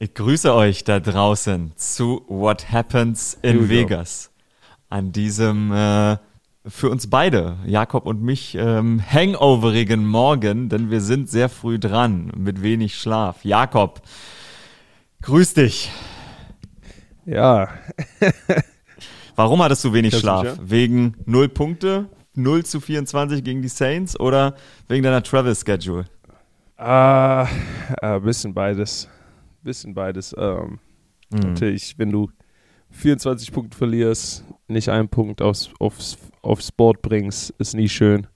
Ich grüße euch da draußen zu What Happens in Vegas. An diesem äh, für uns beide, Jakob und mich, ähm, hangoverigen Morgen, denn wir sind sehr früh dran mit wenig Schlaf. Jakob, grüß dich. Ja. Warum hattest du wenig Schlaf? Sicher? Wegen null Punkte, 0 zu 24 gegen die Saints oder wegen deiner Travel Schedule? Ah, ein bisschen beides bisschen beides. Ähm, mhm. Natürlich, wenn du 24 Punkte verlierst, nicht einen Punkt aufs, aufs, aufs Board bringst, ist nie schön.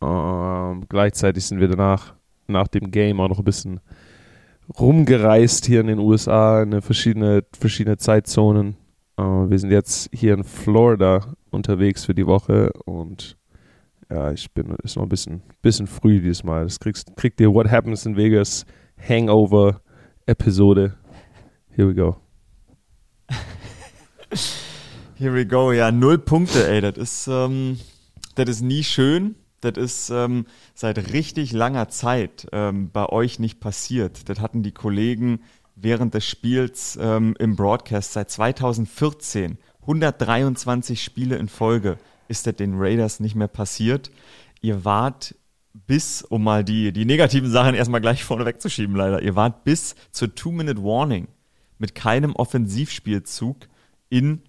Ähm, gleichzeitig sind wir danach, nach dem Game, auch noch ein bisschen rumgereist hier in den USA, in verschiedene, verschiedene Zeitzonen. Äh, wir sind jetzt hier in Florida unterwegs für die Woche und ja, ich bin, ist noch ein bisschen, bisschen früh dieses Mal. Das kriegst, kriegt ihr What Happens in Vegas Hangover Episode. Here we go. Here we go, ja, null Punkte, ey, das ist, ähm, das ist nie schön. Das ist ähm, seit richtig langer Zeit ähm, bei euch nicht passiert. Das hatten die Kollegen während des Spiels ähm, im Broadcast seit 2014. 123 Spiele in Folge ist das den Raiders nicht mehr passiert. Ihr wart bis, um mal die, die negativen Sachen erstmal gleich vorne wegzuschieben, leider, ihr wart bis zur Two-Minute-Warning mit keinem Offensivspielzug in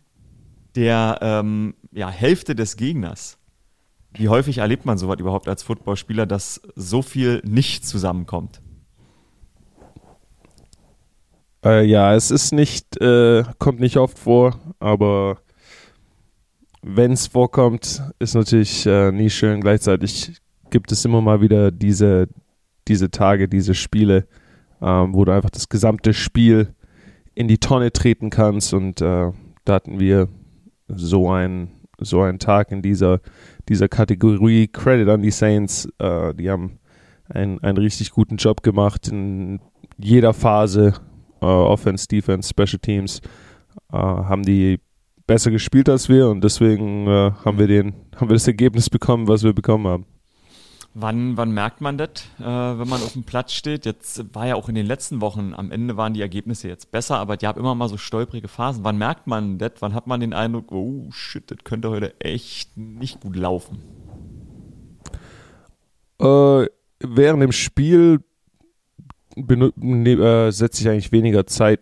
der ähm, ja, Hälfte des Gegners. Wie häufig erlebt man sowas überhaupt als Footballspieler, dass so viel nicht zusammenkommt? Äh, ja, es ist nicht, äh, kommt nicht oft vor, aber wenn es vorkommt, ist natürlich äh, nie schön. Gleichzeitig gibt es immer mal wieder diese, diese Tage, diese Spiele, ähm, wo du einfach das gesamte Spiel in die Tonne treten kannst. Und äh, da hatten wir so einen, so einen Tag in dieser, dieser Kategorie. Credit an die Saints. Äh, die haben einen, einen richtig guten Job gemacht in jeder Phase. Äh, Offense, Defense, Special Teams. Äh, haben die besser gespielt als wir und deswegen äh, haben wir den, haben wir das Ergebnis bekommen, was wir bekommen haben. Wann, wann merkt man das, äh, wenn man auf dem Platz steht? Jetzt war ja auch in den letzten Wochen, am Ende waren die Ergebnisse jetzt besser, aber die haben immer mal so stolprige Phasen. Wann merkt man das? Wann hat man den Eindruck, oh shit, das könnte heute echt nicht gut laufen? Äh, während dem Spiel ne, äh, setze ich eigentlich weniger Zeit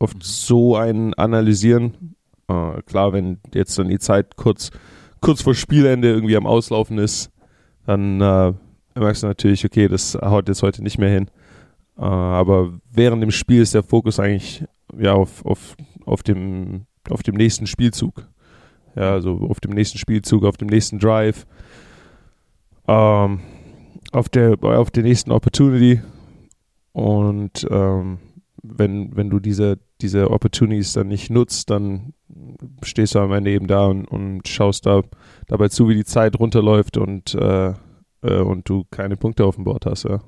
auf mhm. so ein Analysieren. Äh, klar, wenn jetzt dann die Zeit kurz, kurz vor Spielende irgendwie am Auslaufen ist, dann äh, merkst du natürlich, okay, das haut jetzt heute nicht mehr hin. Äh, aber während dem Spiel ist der Fokus eigentlich ja auf, auf, auf, dem, auf dem nächsten Spielzug. Ja, also auf dem nächsten Spielzug, auf dem nächsten Drive, ähm, auf der auf der nächsten Opportunity. Und ähm, wenn, wenn du diese, diese Opportunities dann nicht nutzt, dann stehst du am Ende eben da und, und schaust da dabei zu, wie die Zeit runterläuft und, äh, äh, und du keine Punkte auf dem Board hast, ja.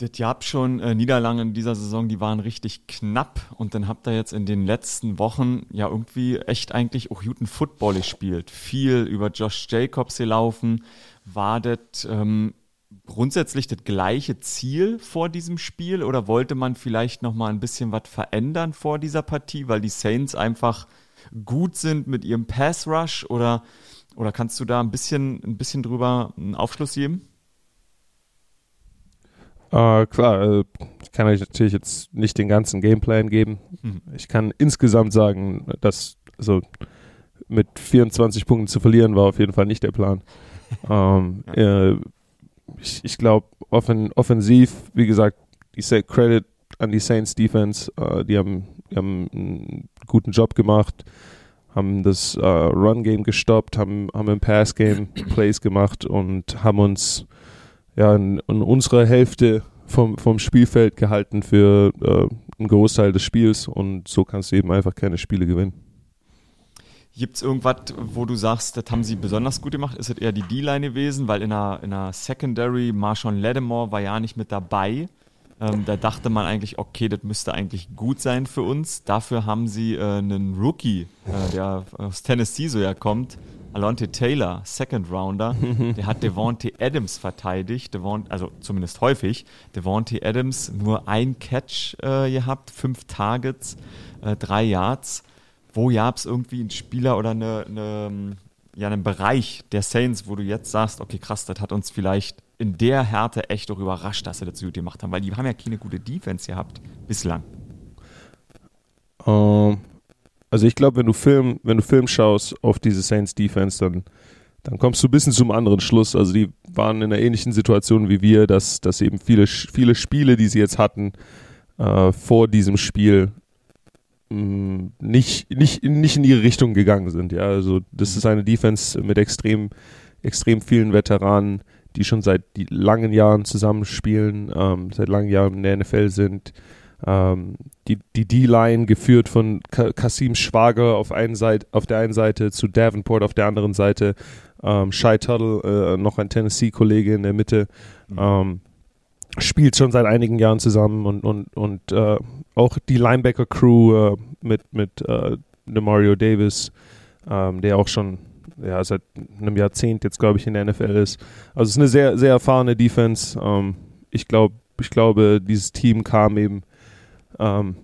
Das gab schon äh, Niederlagen in dieser Saison, die waren richtig knapp und dann habt ihr jetzt in den letzten Wochen ja irgendwie echt eigentlich auch guten Football gespielt. Viel über Josh Jacobs gelaufen. War das ähm, grundsätzlich das gleiche Ziel vor diesem Spiel oder wollte man vielleicht noch mal ein bisschen was verändern vor dieser Partie, weil die Saints einfach gut sind mit ihrem Pass Rush oder oder kannst du da ein bisschen ein bisschen drüber einen Aufschluss geben? Uh, klar, äh, ich kann euch natürlich jetzt nicht den ganzen Gameplan geben. Mhm. Ich kann insgesamt sagen, dass also mit 24 Punkten zu verlieren war auf jeden Fall nicht der Plan. ähm, äh, ich, ich glaube, offen, offensiv, wie gesagt, ich sage Credit an die Saints Defense. Uh, die, haben, die haben einen guten Job gemacht, haben das uh, Run-Game gestoppt, haben, haben im Pass-Game Plays gemacht und haben uns ja in, in unserer Hälfte vom, vom Spielfeld gehalten für uh, einen Großteil des Spiels und so kannst du eben einfach keine Spiele gewinnen. Gibt es irgendwas, wo du sagst, das haben sie besonders gut gemacht? Ist es eher die D-Line gewesen? Weil in der, in der Secondary, Marshawn Lattimore war ja nicht mit dabei. Ähm, da dachte man eigentlich, okay, das müsste eigentlich gut sein für uns. Dafür haben sie äh, einen Rookie, äh, der aus Tennessee so ja kommt, Alonte Taylor, Second Rounder, der hat Devontae Adams verteidigt, Devon, also zumindest häufig. Devontae Adams nur ein Catch äh, gehabt, fünf Targets, äh, drei Yards. Wo gab es irgendwie einen Spieler oder eine, eine, ja, einen Bereich der Saints, wo du jetzt sagst, okay, krass, das hat uns vielleicht in der Härte echt auch überrascht, dass sie das so gut gemacht haben, weil die haben ja keine gute Defense gehabt bislang. Ähm, also ich glaube, wenn du Film, wenn du Film schaust auf diese Saints Defense, dann, dann kommst du ein bisschen zum anderen Schluss. Also die waren in einer ähnlichen Situation wie wir, dass, dass eben viele, viele Spiele, die sie jetzt hatten, äh, vor diesem Spiel nicht, nicht, nicht in ihre Richtung gegangen sind. Ja, also das ist eine Defense mit extrem, extrem vielen Veteranen, die schon seit langen Jahren zusammenspielen, ähm, seit langen Jahren in der NFL sind ähm, die die D-Line geführt von Kasim Schwager auf, einen Seite, auf der einen Seite zu Davenport auf der anderen Seite. Ähm, Shy Tuttle, äh, noch ein Tennessee-Kollege in der Mitte, mhm. ähm, spielt schon seit einigen Jahren zusammen und, und, und äh, auch die Linebacker-Crew äh, mit, mit äh, Mario Davis, ähm, der auch schon ja, seit einem Jahrzehnt jetzt, glaube ich, in der NFL ist. Also es ist eine sehr, sehr erfahrene Defense. Ähm, ich, glaub, ich glaube, dieses Team kam eben ähm,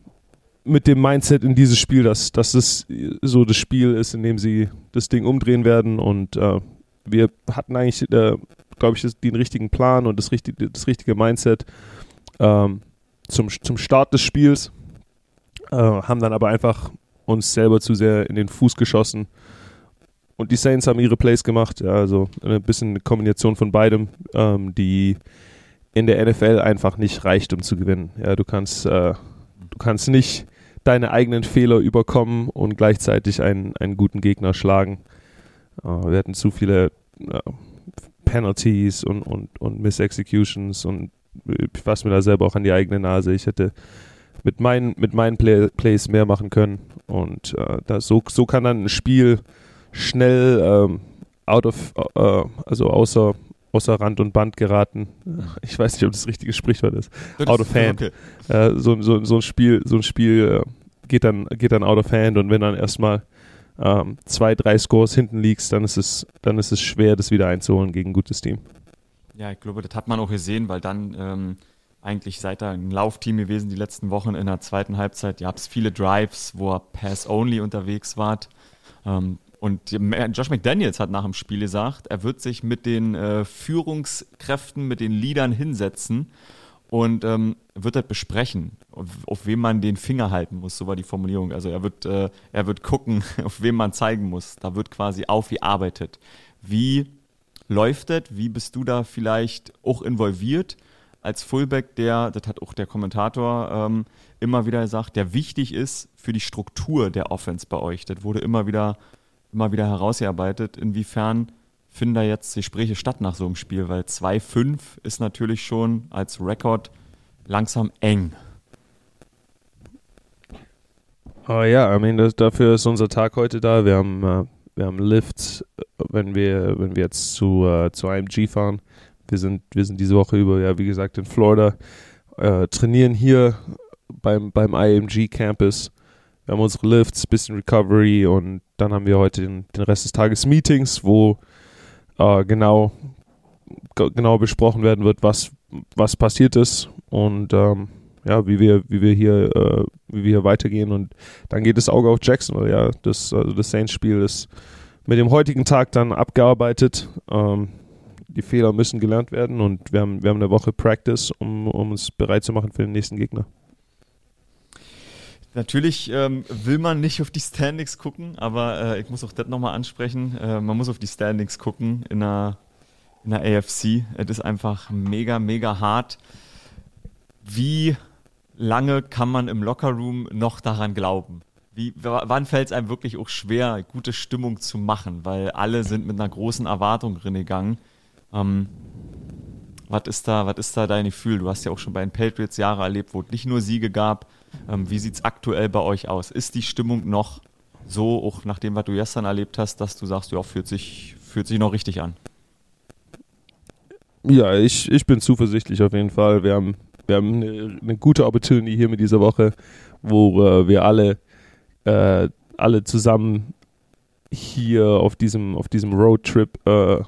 mit dem Mindset in dieses Spiel, dass, dass es so das Spiel ist, in dem sie das Ding umdrehen werden. Und äh, wir hatten eigentlich, äh, glaube ich, den richtigen Plan und das richtige, das richtige Mindset ähm, zum, zum Start des Spiels. Äh, haben dann aber einfach uns selber zu sehr in den Fuß geschossen. Und die Saints haben ihre Plays gemacht. Ja, also ein bisschen eine Kombination von beidem, ähm, die in der NFL einfach nicht reicht, um zu gewinnen. Ja, du kannst äh, Du kannst nicht deine eigenen Fehler überkommen und gleichzeitig einen, einen guten Gegner schlagen. Uh, wir hatten zu viele uh, Penalties und, und, und Missexecutions und ich fasse mir da selber auch an die eigene Nase. Ich hätte mit meinen, mit meinen Play Plays mehr machen können und uh, das, so, so kann dann ein Spiel schnell um, out of, also außer außer Rand und Band geraten. Ich weiß nicht, ob das richtige Sprichwort ist. Das out of hand. Okay. Äh, so, so, so, ein Spiel, so ein Spiel äh, geht, dann, geht dann out of hand und wenn dann erstmal ähm, zwei, drei Scores hinten liegst, dann ist es, dann ist es schwer, das wieder einzuholen gegen ein gutes Team. Ja, ich glaube, das hat man auch gesehen, weil dann ähm, eigentlich seid ihr ein Laufteam gewesen die letzten Wochen in der zweiten Halbzeit. Ihr habt viele Drives, wo ihr Pass-Only unterwegs wart. Ähm, und Josh McDaniels hat nach dem Spiel gesagt, er wird sich mit den äh, Führungskräften, mit den Leadern hinsetzen und ähm, wird das besprechen, auf, auf wem man den Finger halten muss, so war die Formulierung. Also er wird, äh, er wird gucken, auf wem man zeigen muss. Da wird quasi aufgearbeitet. Wie läuft das? Wie bist du da vielleicht auch involviert? Als Fullback, der, das hat auch der Kommentator ähm, immer wieder gesagt, der wichtig ist für die Struktur der Offense bei euch. Das wurde immer wieder immer wieder herausgearbeitet, inwiefern finden da jetzt Gespräche statt nach so einem Spiel, weil 2-5 ist natürlich schon als Rekord langsam eng. Oh ja, I mean, das, dafür ist unser Tag heute da. Wir haben, äh, wir haben Lifts, wenn wir, wenn wir jetzt zu, äh, zu IMG fahren. Wir sind, wir sind diese Woche über, ja, wie gesagt, in Florida, äh, trainieren hier beim, beim IMG Campus wir haben unsere Lifts, bisschen Recovery und dann haben wir heute den, den Rest des Tages Meetings, wo äh, genau, genau besprochen werden wird, was, was passiert ist und ähm, ja, wie wir, wie wir hier, äh, wie wir hier weitergehen und dann geht das Auge auf Jackson, weil ja, das, also das Saints-Spiel ist mit dem heutigen Tag dann abgearbeitet. Ähm, die Fehler müssen gelernt werden und wir haben, wir haben eine Woche Practice, um, um uns bereit zu machen für den nächsten Gegner. Natürlich ähm, will man nicht auf die Standings gucken, aber äh, ich muss auch das nochmal ansprechen. Äh, man muss auf die Standings gucken in der, in der AFC. Es ist einfach mega, mega hart. Wie lange kann man im Lockerroom noch daran glauben? Wie, wann fällt es einem wirklich auch schwer, gute Stimmung zu machen? Weil alle sind mit einer großen Erwartung reingegangen. Ähm, was ist da, was ist da dein Gefühl? Du hast ja auch schon bei den Patriots Jahre erlebt, wo es nicht nur Siege gab, ähm, wie sieht es aktuell bei euch aus? Ist die Stimmung noch so, auch nach dem, was du gestern erlebt hast, dass du sagst, ja, fühlt sich, fühlt sich noch richtig an? Ja, ich, ich bin zuversichtlich auf jeden Fall. Wir haben, wir haben eine, eine gute Opportunity hier mit dieser Woche, wo äh, wir alle, äh, alle zusammen hier auf diesem, auf diesem Roadtrip äh,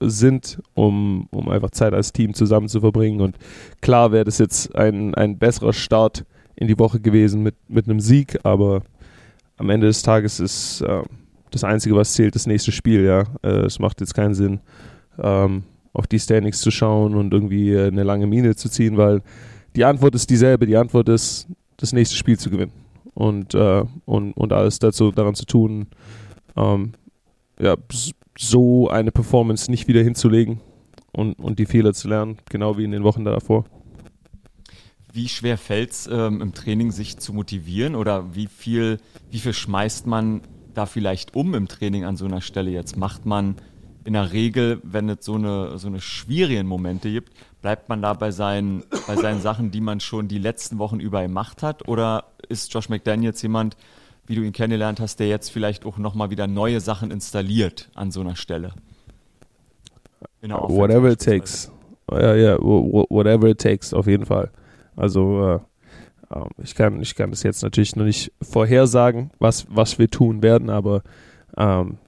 sind, um, um einfach Zeit als Team zusammen zu verbringen. Und klar wäre das jetzt ein, ein besserer Start in die Woche gewesen mit, mit einem Sieg, aber am Ende des Tages ist äh, das Einzige, was zählt, das nächste Spiel, ja. Äh, es macht jetzt keinen Sinn, ähm, auf die Standings zu schauen und irgendwie äh, eine lange Mine zu ziehen, weil die Antwort ist dieselbe. Die Antwort ist, das nächste Spiel zu gewinnen und, äh, und, und alles dazu daran zu tun, ähm, ja, so eine Performance nicht wieder hinzulegen und, und die Fehler zu lernen, genau wie in den Wochen davor. Wie schwer fällt es ähm, im Training, sich zu motivieren oder wie viel, wie viel schmeißt man da vielleicht um im Training an so einer Stelle jetzt? Macht man in der Regel, wenn es so eine, so eine schwierigen Momente gibt, bleibt man da bei seinen, bei seinen Sachen, die man schon die letzten Wochen über gemacht hat? Oder ist Josh McDaniels jemand, wie du ihn kennengelernt hast, der jetzt vielleicht auch nochmal wieder neue Sachen installiert an so einer Stelle. Whatever it takes. Ja, ja, whatever it takes, auf jeden Fall. Also, äh, ähm, ich, kann, ich kann das jetzt natürlich noch nicht vorhersagen, was, was wir tun werden, aber ähm,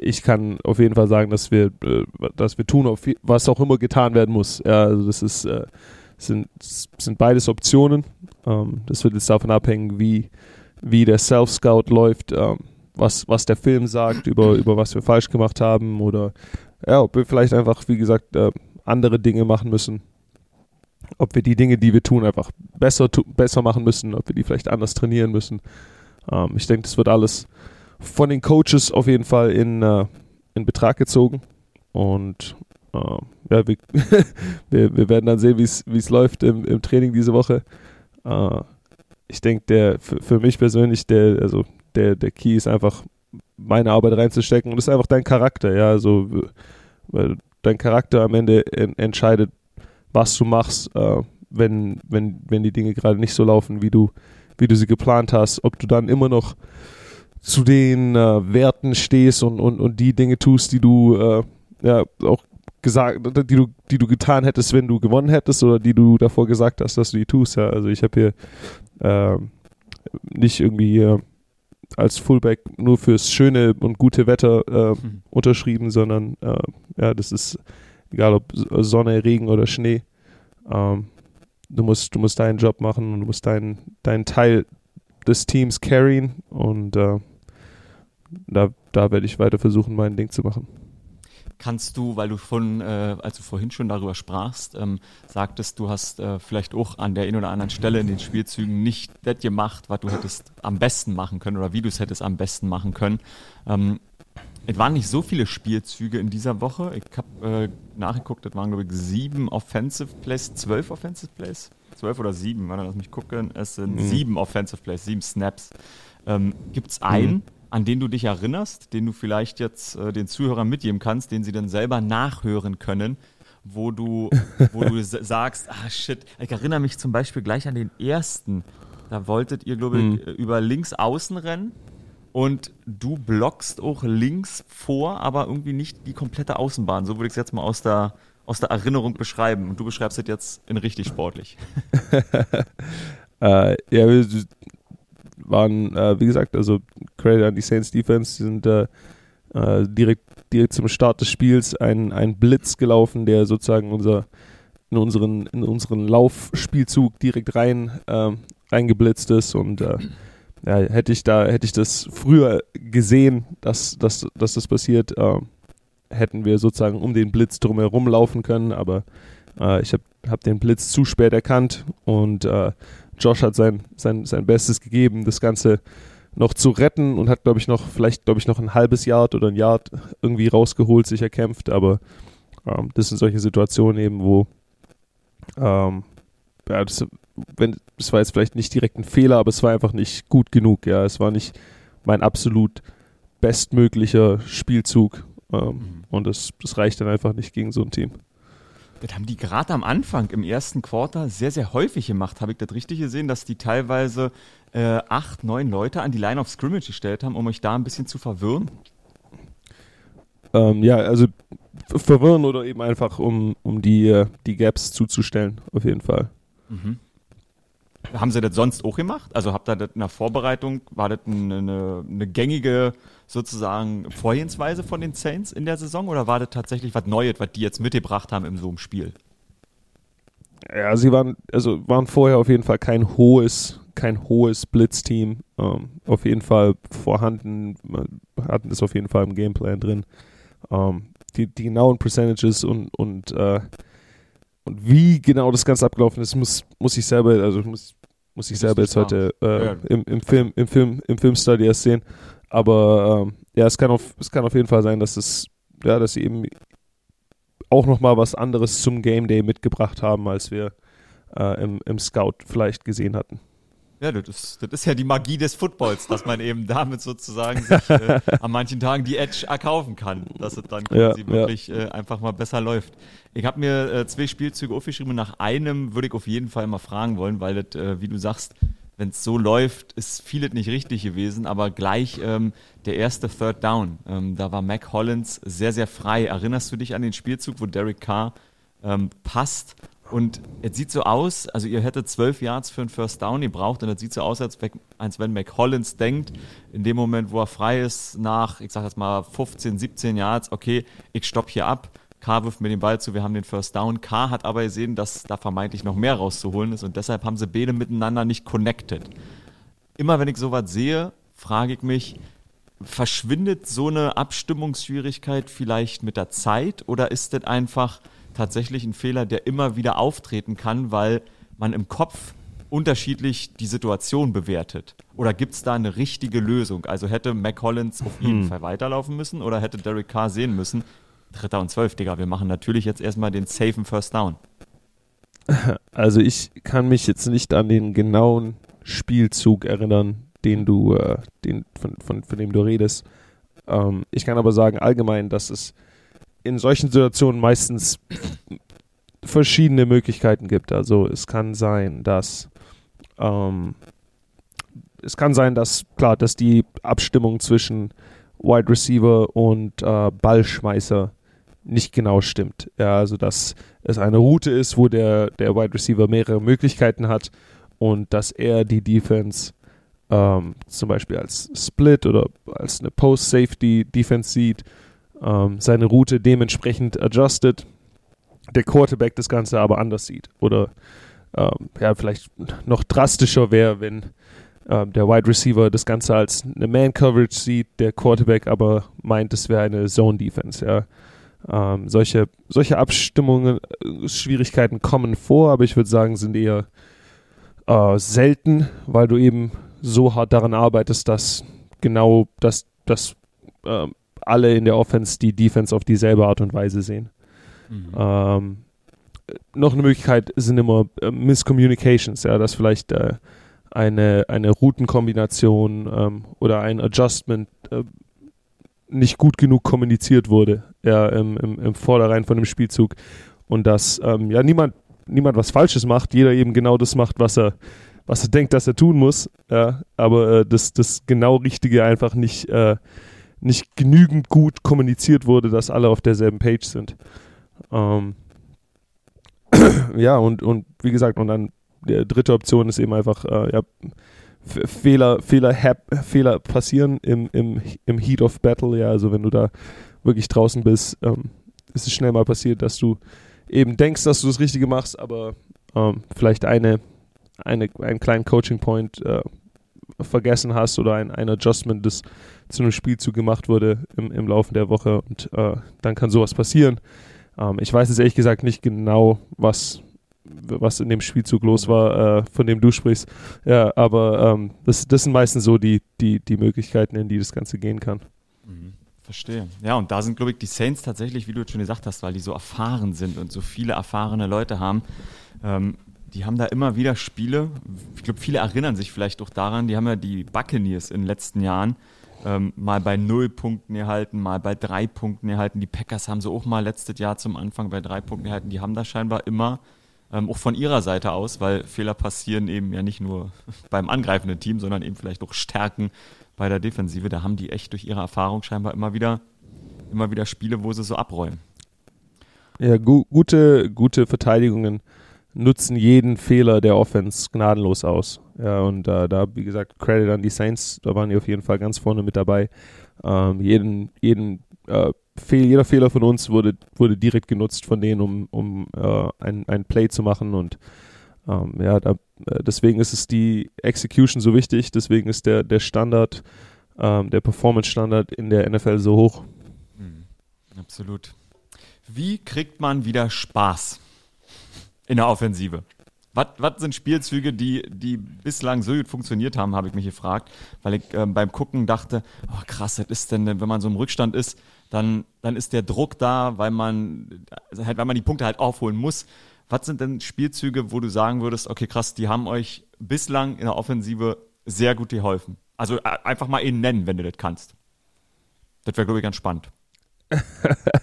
ich kann auf jeden Fall sagen, dass wir, äh, dass wir tun, was auch immer getan werden muss. Ja, also das ist, äh, sind, sind beides Optionen. Ähm, das wird jetzt davon abhängen, wie, wie der Self-Scout läuft, ähm, was, was der Film sagt, über, über was wir falsch gemacht haben oder ja, ob wir vielleicht einfach, wie gesagt, äh, andere Dinge machen müssen. Ob wir die Dinge, die wir tun, einfach besser, besser machen müssen, ob wir die vielleicht anders trainieren müssen. Ähm, ich denke, das wird alles von den Coaches auf jeden Fall in, äh, in Betrag gezogen. Und äh, ja, wir, wir, wir, werden dann sehen, wie es läuft im, im Training diese Woche. Äh, ich denke, der für, für, mich persönlich, der, also der, der Key ist einfach, meine Arbeit reinzustecken und das ist einfach dein Charakter, ja, also weil dein Charakter am Ende en, entscheidet, was du machst, äh, wenn, wenn, wenn die Dinge gerade nicht so laufen, wie du, wie du sie geplant hast, ob du dann immer noch zu den äh, Werten stehst und, und, und die Dinge tust, die du äh, ja auch gesagt, die du, die du getan hättest, wenn du gewonnen hättest oder die du davor gesagt hast, dass du die tust. Ja, also ich habe hier äh, nicht irgendwie als Fullback nur fürs schöne und gute Wetter mhm. unterschrieben, sondern äh, ja, das ist egal ob Sonne, Regen oder Schnee. Ähm, du musst, du musst deinen Job machen und du musst deinen, deinen Teil des Teams carryen und äh, da, da werde ich weiter versuchen, mein Ding zu machen. Kannst du, weil du von, äh, als du vorhin schon darüber sprachst, ähm, sagtest, du hast äh, vielleicht auch an der einen oder anderen Stelle in den Spielzügen nicht das gemacht, was du hättest am besten machen können oder wie du es hättest am besten machen können. Ähm, es waren nicht so viele Spielzüge in dieser Woche. Ich habe äh, nachgeguckt, es waren, glaube ich, sieben Offensive Plays, zwölf Offensive Plays. Zwölf oder sieben, warte, lass mich gucken. Es sind mhm. sieben Offensive Plays, sieben Snaps. Ähm, Gibt es einen, mhm an den du dich erinnerst, den du vielleicht jetzt äh, den Zuhörern mitgeben kannst, den sie dann selber nachhören können, wo du, wo du sagst, ah shit, ich erinnere mich zum Beispiel gleich an den ersten. Da wolltet ihr, glaube ich, mhm. über links außen rennen und du blockst auch links vor, aber irgendwie nicht die komplette Außenbahn. So würde ich es jetzt mal aus der, aus der Erinnerung beschreiben. Und du beschreibst es jetzt in richtig sportlich. äh, ja, waren, äh, wie gesagt, also Credit an die Saints Defense, die sind äh, äh, direkt, direkt zum Start des Spiels ein, ein Blitz gelaufen, der sozusagen unser, in unseren, in unseren Laufspielzug direkt rein, äh, reingeblitzt ist. Und äh, ja, hätte ich da, hätte ich das früher gesehen, dass, dass, dass das passiert, äh, hätten wir sozusagen um den Blitz drumherum laufen können, aber äh, ich habe hab den Blitz zu spät erkannt und äh, Josh hat sein, sein, sein Bestes gegeben, das Ganze noch zu retten und hat, glaube ich, noch, vielleicht, glaube ich, noch ein halbes Yard oder ein Yard irgendwie rausgeholt, sich erkämpft, aber ähm, das sind solche Situationen eben, wo ähm, ja, das, wenn, das war jetzt vielleicht nicht direkt ein Fehler, aber es war einfach nicht gut genug, ja, es war nicht mein absolut bestmöglicher Spielzug ähm, mhm. und das, das reicht dann einfach nicht gegen so ein Team. Das haben die gerade am Anfang im ersten Quarter sehr, sehr häufig gemacht. Habe ich das richtig gesehen, dass die teilweise äh, acht, neun Leute an die Line of Scrimmage gestellt haben, um euch da ein bisschen zu verwirren? Ähm, ja, also verwirren oder eben einfach, um, um die, äh, die Gaps zuzustellen, auf jeden Fall. Mhm. Haben sie das sonst auch gemacht? Also habt ihr das in der Vorbereitung, war das eine, eine, eine gängige sozusagen Vorgehensweise von den Saints in der Saison oder war das tatsächlich was Neues, was die jetzt mitgebracht haben in so einem Spiel? Ja, sie waren, also waren vorher auf jeden Fall kein hohes, kein hohes Blitzteam. Ähm, auf jeden Fall vorhanden, hatten es auf jeden Fall im Gameplan drin. Ähm, die, die genauen Percentages und, und, äh, und wie genau das Ganze abgelaufen ist, muss, muss ich selber, also muss, muss ich selber jetzt heute äh, ja. im, im Film, im Film, im Filmstudy erst sehen. Aber ähm, ja, es kann auf, es kann auf jeden Fall sein, dass es, ja, dass sie eben auch nochmal was anderes zum Game Day mitgebracht haben, als wir äh, im, im Scout vielleicht gesehen hatten. Ja, das ist, das ist ja die Magie des Footballs, dass man eben damit sozusagen sich äh, an manchen Tagen die Edge erkaufen kann, dass es dann quasi ja, wirklich ja. Äh, einfach mal besser läuft. Ich habe mir äh, zwei Spielzüge aufgeschrieben und nach einem würde ich auf jeden Fall mal fragen wollen, weil das, äh, wie du sagst, wenn es so läuft, ist vieles nicht richtig gewesen, aber gleich ähm, der erste Third Down, ähm, da war Mac Hollins sehr, sehr frei. Erinnerst du dich an den Spielzug, wo Derek Carr ähm, passt? Und es sieht so aus, also ihr hättet zwölf Yards für einen First Down gebraucht und es sieht so aus, als, als wenn Mac Hollins denkt, in dem Moment, wo er frei ist, nach, ich sag jetzt mal 15, 17 Yards, okay, ich stopp hier ab K wirft mir den Ball zu, wir haben den First Down. K hat aber gesehen, dass da vermeintlich noch mehr rauszuholen ist und deshalb haben sie beide miteinander nicht connected. Immer wenn ich sowas sehe, frage ich mich, verschwindet so eine Abstimmungsschwierigkeit vielleicht mit der Zeit oder ist das einfach tatsächlich ein Fehler, der immer wieder auftreten kann, weil man im Kopf unterschiedlich die Situation bewertet? Oder gibt es da eine richtige Lösung? Also hätte McCollins auf jeden hm. Fall weiterlaufen müssen oder hätte Derek Carr sehen müssen, Dritter und zwölf, Digga. Wir machen natürlich jetzt erstmal den safen First Down. Also ich kann mich jetzt nicht an den genauen Spielzug erinnern, den du, äh, den, von, von, von dem du redest. Ähm, ich kann aber sagen allgemein, dass es in solchen Situationen meistens verschiedene Möglichkeiten gibt. Also es kann sein, dass ähm, es kann sein, dass klar, dass die Abstimmung zwischen Wide Receiver und äh, Ballschmeißer nicht genau stimmt. Ja, also dass es eine Route ist, wo der, der Wide Receiver mehrere Möglichkeiten hat und dass er die Defense ähm, zum Beispiel als Split oder als eine Post-Safety-Defense sieht, ähm, seine Route dementsprechend adjusted, der Quarterback das Ganze aber anders sieht. Oder ähm, ja, vielleicht noch drastischer wäre, wenn ähm, der Wide Receiver das Ganze als eine Man-Coverage sieht, der Quarterback aber meint, es wäre eine Zone-Defense, ja. Ähm, solche, solche Abstimmungen, äh, Schwierigkeiten kommen vor, aber ich würde sagen, sind eher äh, selten, weil du eben so hart daran arbeitest, dass genau das, dass äh, alle in der Offense die Defense auf dieselbe Art und Weise sehen. Mhm. Ähm, noch eine Möglichkeit sind immer äh, Miscommunications, ja, dass vielleicht äh, eine, eine Routenkombination ähm, oder ein Adjustment äh, nicht gut genug kommuniziert wurde ja, im, im, im Vorderein von dem Spielzug und dass ähm, ja niemand, niemand was Falsches macht, jeder eben genau das macht, was er, was er denkt, dass er tun muss, ja, aber äh, das, das genau Richtige einfach nicht, äh, nicht genügend gut kommuniziert wurde, dass alle auf derselben Page sind. Ähm, ja, und, und wie gesagt, und dann die dritte Option ist eben einfach, äh, ja, Fehler, Fehler, Fehler passieren im, im, im Heat of Battle, ja, also wenn du da wirklich draußen bist, ähm, ist es schnell mal passiert, dass du eben denkst, dass du das Richtige machst, aber ähm, vielleicht eine, eine, einen kleinen Coaching Point äh, vergessen hast oder ein, ein Adjustment, das zu einem Spielzug gemacht wurde im, im Laufe der Woche und äh, dann kann sowas passieren. Ähm, ich weiß jetzt ehrlich gesagt nicht genau, was, was in dem Spielzug los war, äh, von dem du sprichst. Ja, aber ähm, das, das sind meistens so die, die, die Möglichkeiten, in die das Ganze gehen kann. Mhm. Verstehe. Ja, und da sind, glaube ich, die Saints tatsächlich, wie du jetzt schon gesagt hast, weil die so erfahren sind und so viele erfahrene Leute haben. Ähm, die haben da immer wieder Spiele. Ich glaube, viele erinnern sich vielleicht auch daran, die haben ja die Buccaneers in den letzten Jahren ähm, mal bei null Punkten erhalten, mal bei drei Punkten erhalten. Die Packers haben sie auch mal letztes Jahr zum Anfang bei drei Punkten erhalten. Die haben da scheinbar immer ähm, auch von ihrer Seite aus, weil Fehler passieren eben ja nicht nur beim angreifenden Team, sondern eben vielleicht auch Stärken bei der Defensive. Da haben die echt durch ihre Erfahrung scheinbar immer wieder, immer wieder Spiele, wo sie so abräumen. Ja, gu gute, gute Verteidigungen nutzen jeden Fehler der Offense gnadenlos aus. Ja, und äh, da, wie gesagt, Credit an die Saints, da waren die auf jeden Fall ganz vorne mit dabei. Ähm, jeden, jeden, äh, Fehl, jeder Fehler von uns wurde, wurde direkt genutzt von denen, um, um äh, ein, ein Play zu machen und ähm, ja, da, äh, deswegen ist es die Execution so wichtig, deswegen ist der, der Standard, ähm, der Performance-Standard in der NFL so hoch. Mhm. Absolut. Wie kriegt man wieder Spaß in der Offensive? Was, sind Spielzüge, die, die bislang so gut funktioniert haben, habe ich mich gefragt, weil ich äh, beim Gucken dachte, oh krass, das ist denn, wenn man so im Rückstand ist, dann, dann ist der Druck da, weil man, halt, weil man die Punkte halt aufholen muss. Was sind denn Spielzüge, wo du sagen würdest, okay, krass, die haben euch bislang in der Offensive sehr gut geholfen? Also äh, einfach mal ihn nennen, wenn du das kannst. Das wäre, glaube ich, ganz spannend.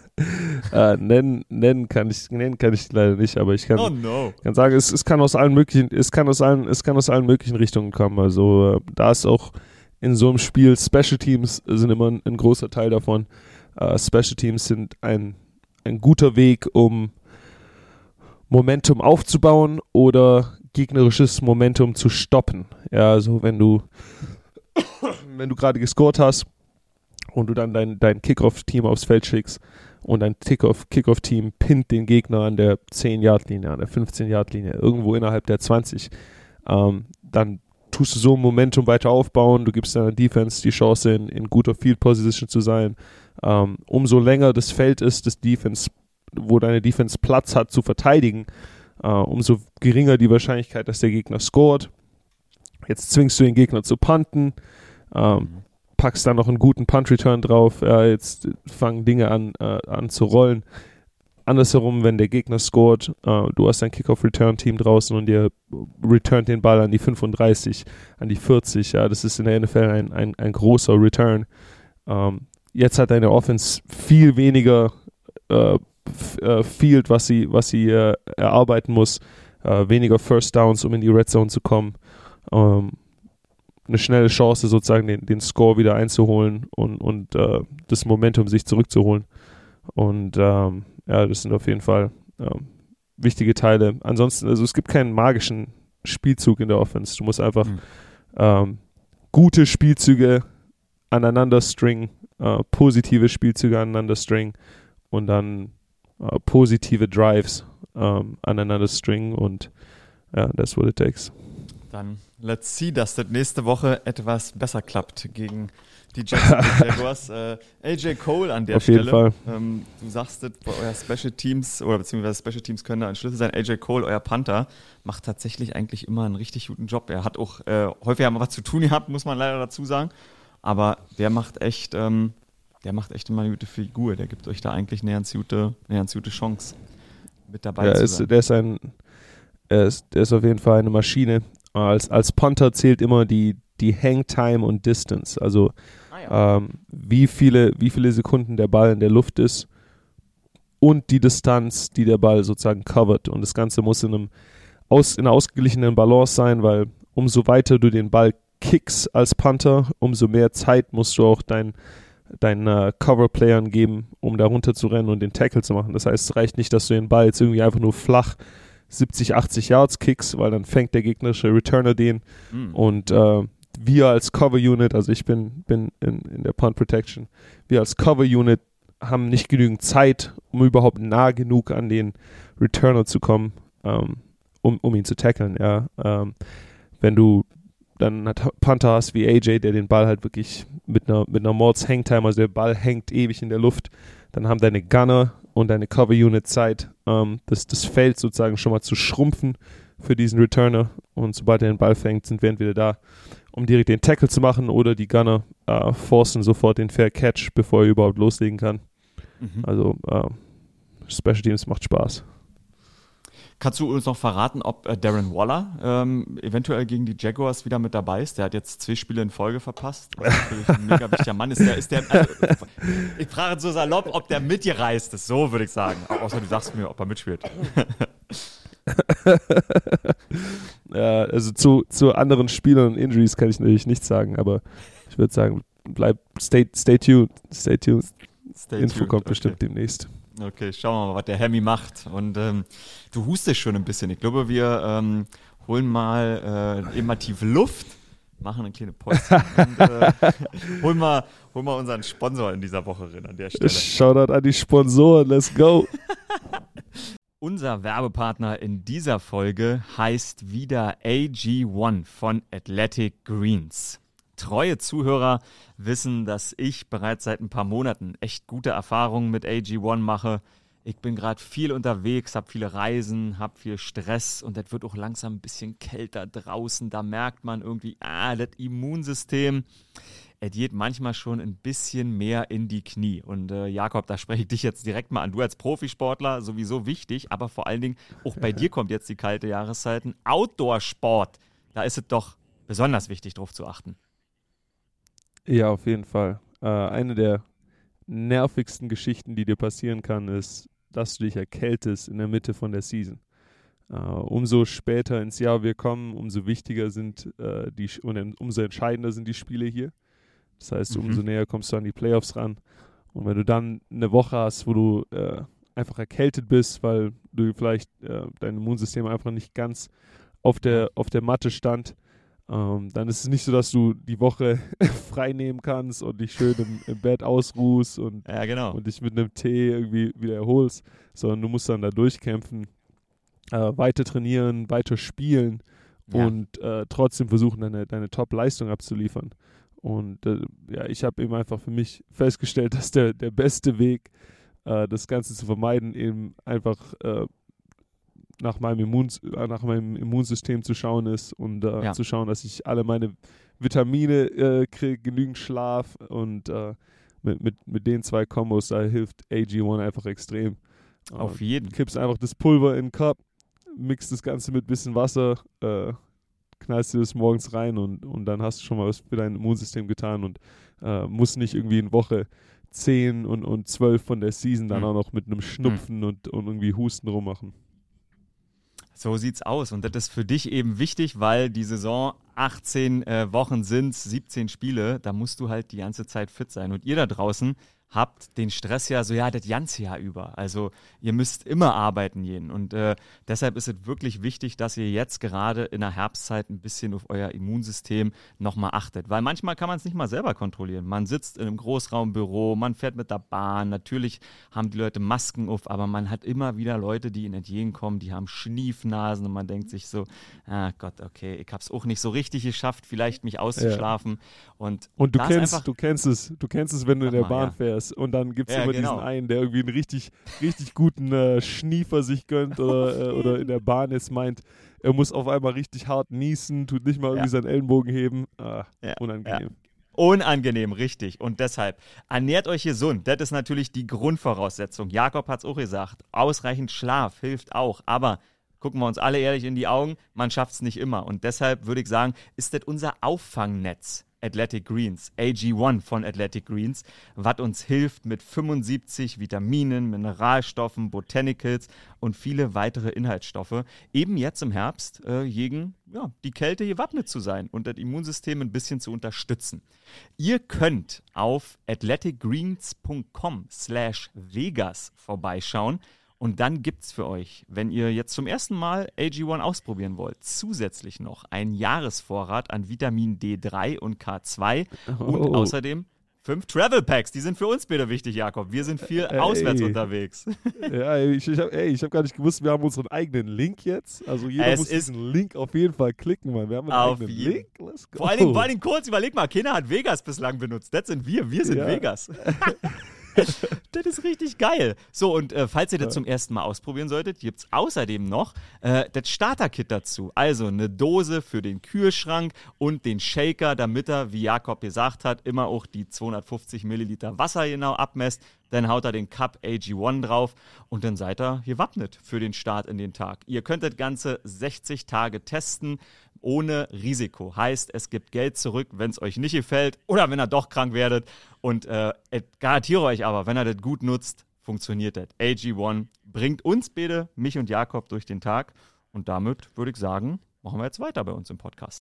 äh, nennen, nennen, kann ich, nennen kann ich leider nicht, aber ich kann, oh no. kann sagen, es, es kann aus allen möglichen, es kann aus allen, es kann aus allen möglichen Richtungen kommen. Also äh, da ist auch in so einem Spiel Special Teams sind immer ein, ein großer Teil davon. Uh, Special Teams sind ein, ein guter Weg, um Momentum aufzubauen oder gegnerisches Momentum zu stoppen. Ja, also wenn du, wenn du gerade gescored hast und du dann dein, dein Kickoff-Team aufs Feld schickst und dein Kickoff-Team pinnt den Gegner an der 10-Yard-Linie, an der 15-Yard-Linie, irgendwo innerhalb der 20, ähm, dann tust du so ein Momentum weiter aufbauen, du gibst deiner Defense die Chance, in, in guter Field-Position zu sein. Ähm, umso länger das Feld ist, das Defense wo deine Defense Platz hat zu verteidigen, äh, umso geringer die Wahrscheinlichkeit, dass der Gegner scored. Jetzt zwingst du den Gegner zu punten, ähm, packst dann noch einen guten Punt-Return drauf, äh, jetzt fangen Dinge an, äh, an zu rollen. Andersherum, wenn der Gegner scored, äh, du hast ein Kickoff-Return-Team draußen und ihr returnt den Ball an die 35, an die 40, ja, das ist in der NFL ein, ein, ein großer Return. Ähm, jetzt hat deine Offense viel weniger äh, äh, Field, was sie, was sie äh, erarbeiten muss. Weniger First Downs, um in die Red Zone zu kommen. Ähm, eine schnelle Chance, sozusagen den, den Score wieder einzuholen und, und äh, das Momentum sich zurückzuholen. Und ähm, ja, das sind auf jeden Fall ähm, wichtige Teile. Ansonsten, also es gibt keinen magischen Spielzug in der Offense. Du musst einfach mhm. ähm, gute Spielzüge aneinander stringen, äh, positive Spielzüge aneinander stringen und dann uh, positive Drives um, aneinander stringen und ja, that's what it takes. Dann let's see, dass das nächste Woche etwas besser klappt gegen die Jacksonville Jaguars. äh, AJ Cole an der Auf Stelle. Jeden Fall. Ähm, du sagst es, bei euer Special Teams oder beziehungsweise Special Teams können da ein Schlüssel sein. AJ Cole, euer Panther, macht tatsächlich eigentlich immer einen richtig guten Job. Er hat auch äh, häufiger mal was zu tun gehabt, muss man leider dazu sagen. Aber der macht echt ähm, der macht echt immer eine gute Figur. Der gibt euch da eigentlich eine ganz gute, eine ganz gute Chance, mit dabei ja, zu ist, sein. Der ist, ein, er ist, der ist auf jeden Fall eine Maschine. Als, als Punter zählt immer die, die Hangtime und Distance. Also ah, ja. ähm, wie, viele, wie viele Sekunden der Ball in der Luft ist und die Distanz, die der Ball sozusagen covert. Und das Ganze muss in, einem aus, in einer ausgeglichenen Balance sein, weil umso weiter du den Ball kickst als Punter, umso mehr Zeit musst du auch dein deinen äh, Cover-Playern geben, um da runter zu rennen und den Tackle zu machen. Das heißt, es reicht nicht, dass du den Ball jetzt irgendwie einfach nur flach 70, 80 Yards kickst, weil dann fängt der gegnerische Returner den mhm. und äh, wir als Cover-Unit, also ich bin, bin in, in der Punt Protection, wir als Cover-Unit haben nicht genügend Zeit, um überhaupt nah genug an den Returner zu kommen, ähm, um, um ihn zu tackeln. Ja. Ähm, wenn du dann hat Panther hast wie AJ, der den Ball halt wirklich mit einer, mit einer Mords Hangtime, also der Ball hängt ewig in der Luft. Dann haben deine Gunner und deine Cover Unit Zeit, ähm, das, das Feld sozusagen schon mal zu schrumpfen für diesen Returner. Und sobald er den Ball fängt, sind wir entweder da, um direkt den Tackle zu machen oder die Gunner äh, forcen sofort den Fair Catch, bevor er überhaupt loslegen kann. Mhm. Also äh, Special Teams macht Spaß. Kannst du uns noch verraten, ob äh, Darren Waller ähm, eventuell gegen die Jaguars wieder mit dabei ist? Der hat jetzt zwei Spiele in Folge verpasst. Natürlich ein mega wichtiger Mann. Ist der, ist der, also, ich frage so salopp, ob der mitgereist ist. So würde ich sagen. Außer du sagst mir, ob er mitspielt. ja, also zu, zu anderen Spielern und Injuries kann ich natürlich nichts sagen, aber ich würde sagen, bleib, stay, stay tuned. Stay tuned. Stay Info tuned, kommt okay. bestimmt demnächst. Okay, schauen wir mal, was der Hemi macht. Und ähm, du hustest schon ein bisschen. Ich glaube, wir ähm, holen mal äh, immer tief Luft, machen eine kleine Pause und äh, holen, mal, holen mal unseren Sponsor in dieser Woche rein an der Stelle. Shoutout an die Sponsoren, let's go. Unser Werbepartner in dieser Folge heißt wieder AG1 von Athletic Greens. Treue Zuhörer wissen, dass ich bereits seit ein paar Monaten echt gute Erfahrungen mit AG1 mache. Ich bin gerade viel unterwegs, habe viele Reisen, habe viel Stress und das wird auch langsam ein bisschen kälter draußen. Da merkt man irgendwie, ah, das Immunsystem, es geht manchmal schon ein bisschen mehr in die Knie. Und äh, Jakob, da spreche ich dich jetzt direkt mal an. Du als Profisportler sowieso wichtig, aber vor allen Dingen auch bei dir kommt jetzt die kalte Jahreszeiten. Outdoor-Sport, da ist es doch besonders wichtig, darauf zu achten. Ja, auf jeden Fall. Äh, eine der nervigsten Geschichten, die dir passieren kann, ist, dass du dich erkältest in der Mitte von der Season. Uh, umso später ins Jahr wir kommen, umso wichtiger sind uh, die und umso entscheidender sind die Spiele hier. Das heißt, mhm. umso näher kommst du an die Playoffs ran. Und wenn du dann eine Woche hast, wo du uh, einfach erkältet bist, weil du vielleicht dein Immunsystem einfach nicht ganz auf der, auf der Matte stand, ähm, dann ist es nicht so, dass du die Woche frei nehmen kannst und dich schön im, im Bett ausruhst und, ja, genau. und dich mit einem Tee irgendwie wieder erholst, sondern du musst dann da durchkämpfen, äh, weiter trainieren, weiter spielen ja. und äh, trotzdem versuchen, deine, deine Top-Leistung abzuliefern. Und äh, ja, ich habe eben einfach für mich festgestellt, dass der, der beste Weg, äh, das Ganze zu vermeiden, eben einfach äh, nach meinem, Immuns äh, nach meinem Immunsystem zu schauen ist und äh, ja. zu schauen, dass ich alle meine Vitamine äh, kriege, genügend Schlaf und äh, mit, mit, mit den zwei Kombos, da hilft AG1 einfach extrem. Auf jeden. Kippst einfach das Pulver in den Cup, mixt das Ganze mit bisschen Wasser, äh, knallst dir das morgens rein und, und dann hast du schon mal was für dein Immunsystem getan und äh, musst nicht irgendwie in Woche 10 und, und 12 von der Season dann mhm. auch noch mit einem Schnupfen mhm. und, und irgendwie Husten rummachen. So sieht's aus. Und das ist für dich eben wichtig, weil die Saison 18 äh, Wochen sind, 17 Spiele. Da musst du halt die ganze Zeit fit sein. Und ihr da draußen, habt den Stress ja so, ja, das ganze Jahr über. Also ihr müsst immer arbeiten jeden. Und äh, deshalb ist es wirklich wichtig, dass ihr jetzt gerade in der Herbstzeit ein bisschen auf euer Immunsystem nochmal achtet. Weil manchmal kann man es nicht mal selber kontrollieren. Man sitzt in einem Großraumbüro, man fährt mit der Bahn, natürlich haben die Leute Masken auf, aber man hat immer wieder Leute, die ihnen entgegenkommen, die haben Schniefnasen und man denkt sich so, ah Gott, okay, ich habe es auch nicht so richtig geschafft, vielleicht mich auszuschlafen. Ja. Und, und du kennst, du kennst es, du kennst es, wenn du in der Bahn ja. fährst Bears und dann gibt es ja, immer genau. diesen einen, der irgendwie einen richtig, richtig guten äh, Schniefer sich gönnt oder, äh, oder in der Bahn jetzt meint, er muss auf einmal richtig hart niesen, tut nicht mal irgendwie ja. seinen Ellenbogen heben. Ah, ja, unangenehm. Unangenehm, richtig. Und deshalb ernährt euch gesund. Das ist natürlich die Grundvoraussetzung. Jakob hat es auch gesagt. Ausreichend Schlaf hilft auch. Aber gucken wir uns alle ehrlich in die Augen, man schafft es nicht immer. Und deshalb würde ich sagen, ist das unser Auffangnetz. Athletic Greens, AG1 von Athletic Greens, was uns hilft mit 75 Vitaminen, Mineralstoffen, Botanicals und viele weitere Inhaltsstoffe, eben jetzt im Herbst äh, gegen ja, die Kälte gewappnet zu sein und das Immunsystem ein bisschen zu unterstützen. Ihr könnt auf athleticgreens.com slash Vegas vorbeischauen und dann gibt es für euch, wenn ihr jetzt zum ersten Mal AG1 ausprobieren wollt, zusätzlich noch einen Jahresvorrat an Vitamin D3 und K2 oh. und außerdem fünf Travel Packs. Die sind für uns bitte wichtig, Jakob. Wir sind viel ey. auswärts unterwegs. Ja, ich, ich habe hab gar nicht gewusst, wir haben unseren eigenen Link jetzt. Also jeder es muss diesen Link auf jeden Fall klicken, Mann. Wir haben einen eigenen Link. Let's go. Vor allen, Dingen, vor allen Dingen kurz, überleg mal, Kinder hat Vegas bislang benutzt. Das sind wir. Wir sind ja. Vegas. das ist richtig geil. So, und äh, falls ihr das zum ersten Mal ausprobieren solltet, gibt es außerdem noch äh, das Starter-Kit dazu. Also eine Dose für den Kühlschrank und den Shaker, damit er, wie Jakob gesagt hat, immer auch die 250 Milliliter Wasser genau abmesst. Dann haut er den Cup AG1 drauf und dann seid ihr gewappnet für den Start in den Tag. Ihr könnt das Ganze 60 Tage testen ohne Risiko. Heißt, es gibt Geld zurück, wenn es euch nicht gefällt oder wenn ihr doch krank werdet. Und äh, garantiere euch aber, wenn ihr das gut nutzt, funktioniert das. AG1 bringt uns beide, mich und Jakob, durch den Tag. Und damit würde ich sagen, machen wir jetzt weiter bei uns im Podcast.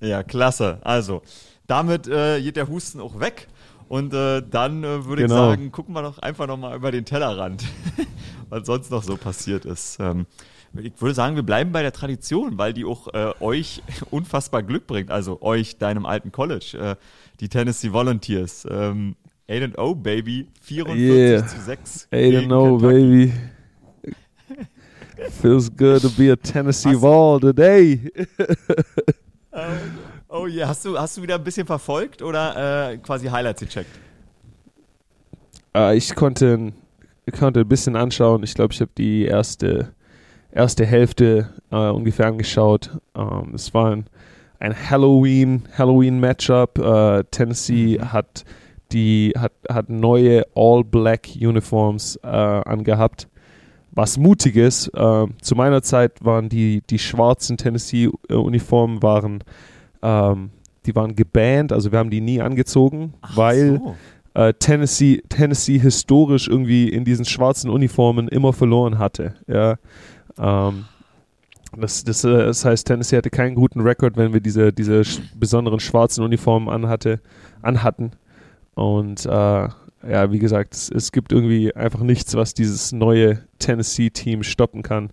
Ja, klasse. Also, damit äh, geht der Husten auch weg. Und äh, dann äh, würde genau. ich sagen, gucken wir doch einfach nochmal über den Tellerrand, was sonst noch so passiert ist. Ähm, ich würde sagen, wir bleiben bei der Tradition, weil die auch äh, euch unfassbar Glück bringt. Also euch, deinem alten College, äh, die Tennessee Volunteers. Ähm, 8 0, Baby. 44 yeah. zu 6. 8 0, Baby. Feels good to be a Tennessee Vol today. oh, yeah. Hast du, hast du wieder ein bisschen verfolgt oder äh, quasi Highlights gecheckt? Uh, ich konnte, konnte ein bisschen anschauen. Ich glaube, ich habe die erste, erste Hälfte uh, ungefähr angeschaut. Um, es war ein, ein Halloween, Halloween Matchup. Uh, Tennessee mhm. hat die hat, hat neue All-Black-Uniforms äh, angehabt. Was Mutiges. Äh, zu meiner Zeit waren die, die schwarzen Tennessee-Uniformen waren, ähm, die waren gebannt, also wir haben die nie angezogen, Ach weil so. äh, Tennessee, Tennessee historisch irgendwie in diesen schwarzen Uniformen immer verloren hatte. Ja. Ähm, das, das, äh, das, heißt, Tennessee hatte keinen guten Rekord, wenn wir diese, diese besonderen schwarzen Uniformen anhatte, anhatten. Und äh, ja, wie gesagt, es, es, gibt irgendwie einfach nichts, was dieses neue Tennessee-Team stoppen kann.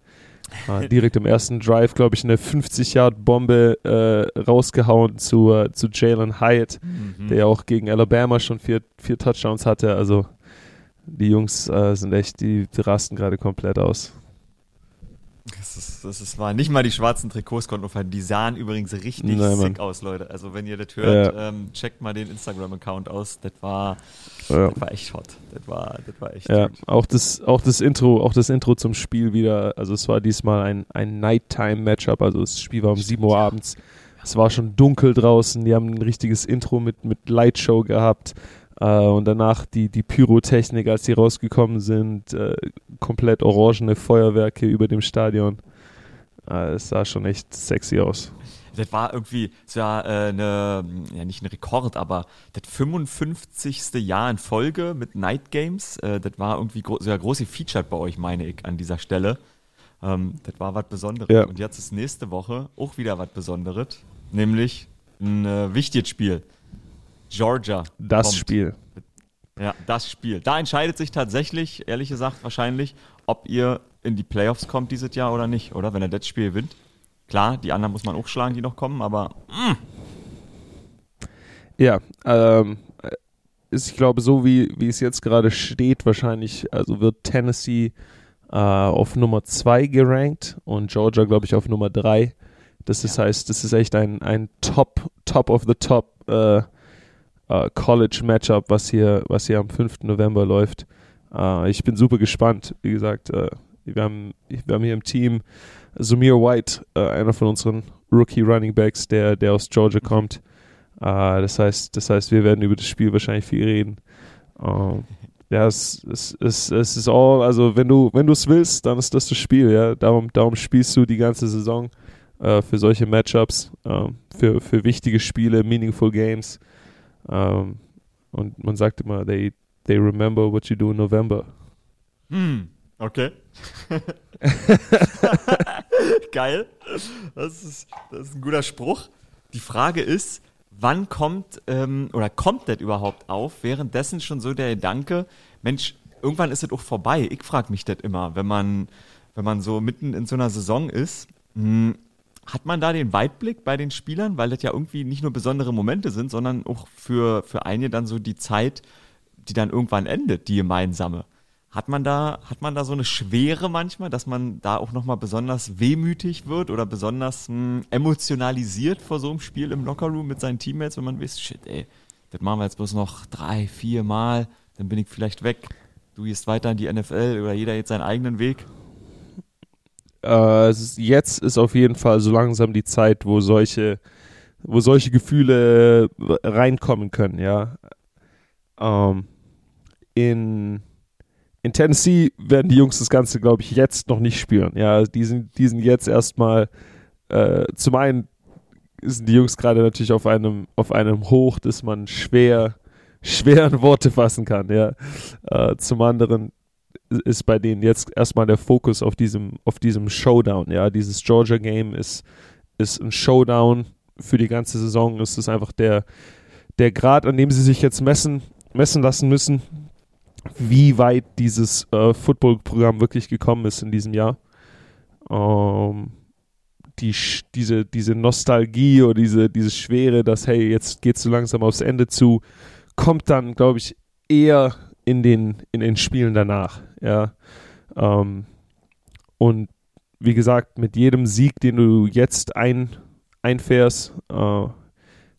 Äh, direkt im ersten Drive, glaube ich, eine 50-Yard-Bombe äh, rausgehauen zu, äh, zu Jalen Hyatt, mhm. der ja auch gegen Alabama schon vier, vier Touchdowns hatte. Also die Jungs äh, sind echt, die rasten gerade komplett aus. Das, ist, das ist, war nicht mal die schwarzen Trikots konnten aufhalten. Die sahen übrigens richtig Nein, sick aus, Leute. Also wenn ihr das hört, ja. ähm, checkt mal den Instagram-Account aus. Das war, ja. das war echt hot. Das war, das war echt ja, Auch das, auch das Intro, auch das Intro zum Spiel wieder. Also es war diesmal ein, ein Nighttime-Matchup. Also das Spiel war um 7 Uhr abends. Es war schon dunkel draußen. Die haben ein richtiges Intro mit, mit Lightshow gehabt. Uh, und danach die, die Pyrotechnik, als die rausgekommen sind, uh, komplett orangene Feuerwerke über dem Stadion. Uh, es sah schon echt sexy aus. Das war irgendwie, es war äh, eine, ja nicht ein Rekord, aber das 55. Jahr in Folge mit Night Games. Äh, das war irgendwie gro sehr große Featured bei euch, meine ich, an dieser Stelle. Ähm, das war was Besonderes. Ja. Und jetzt ist nächste Woche auch wieder was Besonderes, nämlich ein äh, wichtiges Spiel. Georgia. Das kommt. Spiel. Ja, das Spiel. Da entscheidet sich tatsächlich, ehrlich gesagt, wahrscheinlich, ob ihr in die Playoffs kommt dieses Jahr oder nicht, oder? Wenn er das Spiel gewinnt. Klar, die anderen muss man auch schlagen, die noch kommen, aber. Mm. Ja, ähm, ist, ich glaube, so wie, wie es jetzt gerade steht, wahrscheinlich, also wird Tennessee äh, auf Nummer 2 gerankt und Georgia, glaube ich, auf Nummer 3. Das ja. ist, heißt, das ist echt ein, ein Top, Top of the Top äh, äh, College-Matchup, was hier, was hier am 5. November läuft. Äh, ich bin super gespannt. Wie gesagt, äh, wir, haben, wir haben hier im Team Sumir White, äh, einer von unseren Rookie Running Backs, der, der aus Georgia kommt. Äh, das, heißt, das heißt, wir werden über das Spiel wahrscheinlich viel reden. Ähm, ja, es, es, es, es ist all, also wenn du wenn du es willst, dann ist das das Spiel, ja. Darum, darum spielst du die ganze Saison für solche Matchups, äh, für, für wichtige Spiele, meaningful Games. Ähm, und man sagt immer, they, they remember what you do in November. Hm, okay. Geil. Das ist, das ist ein guter Spruch. Die Frage ist, wann kommt ähm, oder kommt das überhaupt auf? Währenddessen schon so der Gedanke, Mensch, irgendwann ist das auch vorbei. Ich frage mich das immer, wenn man, wenn man so mitten in so einer Saison ist. Mh, hm, hat man da den Weitblick bei den Spielern, weil das ja irgendwie nicht nur besondere Momente sind, sondern auch für, für einige dann so die Zeit, die dann irgendwann endet, die gemeinsame. Hat man da, hat man da so eine Schwere manchmal, dass man da auch nochmal besonders wehmütig wird oder besonders mh, hm, emotionalisiert vor so einem Spiel im Lockerroom mit seinen Teammates, wenn man weiß, shit, ey, das machen wir jetzt bloß noch drei, vier Mal, dann bin ich vielleicht weg. Du gehst weiter in die NFL oder jeder jetzt seinen eigenen Weg äh, jetzt ist auf jeden Fall so langsam die Zeit, wo solche, wo solche Gefühle reinkommen können, ja. Ähm, in, in Tennessee werden die Jungs das Ganze, glaube ich, jetzt noch nicht spüren. Ja, die sind, die sind jetzt erstmal, äh, zum einen sind die Jungs gerade natürlich auf einem, auf einem Hoch, das man schwer, schwer in Worte fassen kann, ja. Äh, zum anderen ist bei denen jetzt erstmal der Fokus auf diesem, auf diesem Showdown. Ja, dieses Georgia Game ist, ist ein Showdown für die ganze Saison. Es ist einfach der, der Grad, an dem sie sich jetzt messen, messen lassen müssen, wie weit dieses äh, Football-Programm wirklich gekommen ist in diesem Jahr. Ähm, die, diese, diese Nostalgie oder diese, diese Schwere, dass, hey, jetzt geht es so langsam aufs Ende zu, kommt dann, glaube ich, eher in den, in den Spielen danach. Ja. Ähm, und wie gesagt, mit jedem Sieg, den du jetzt ein, einfährst, äh,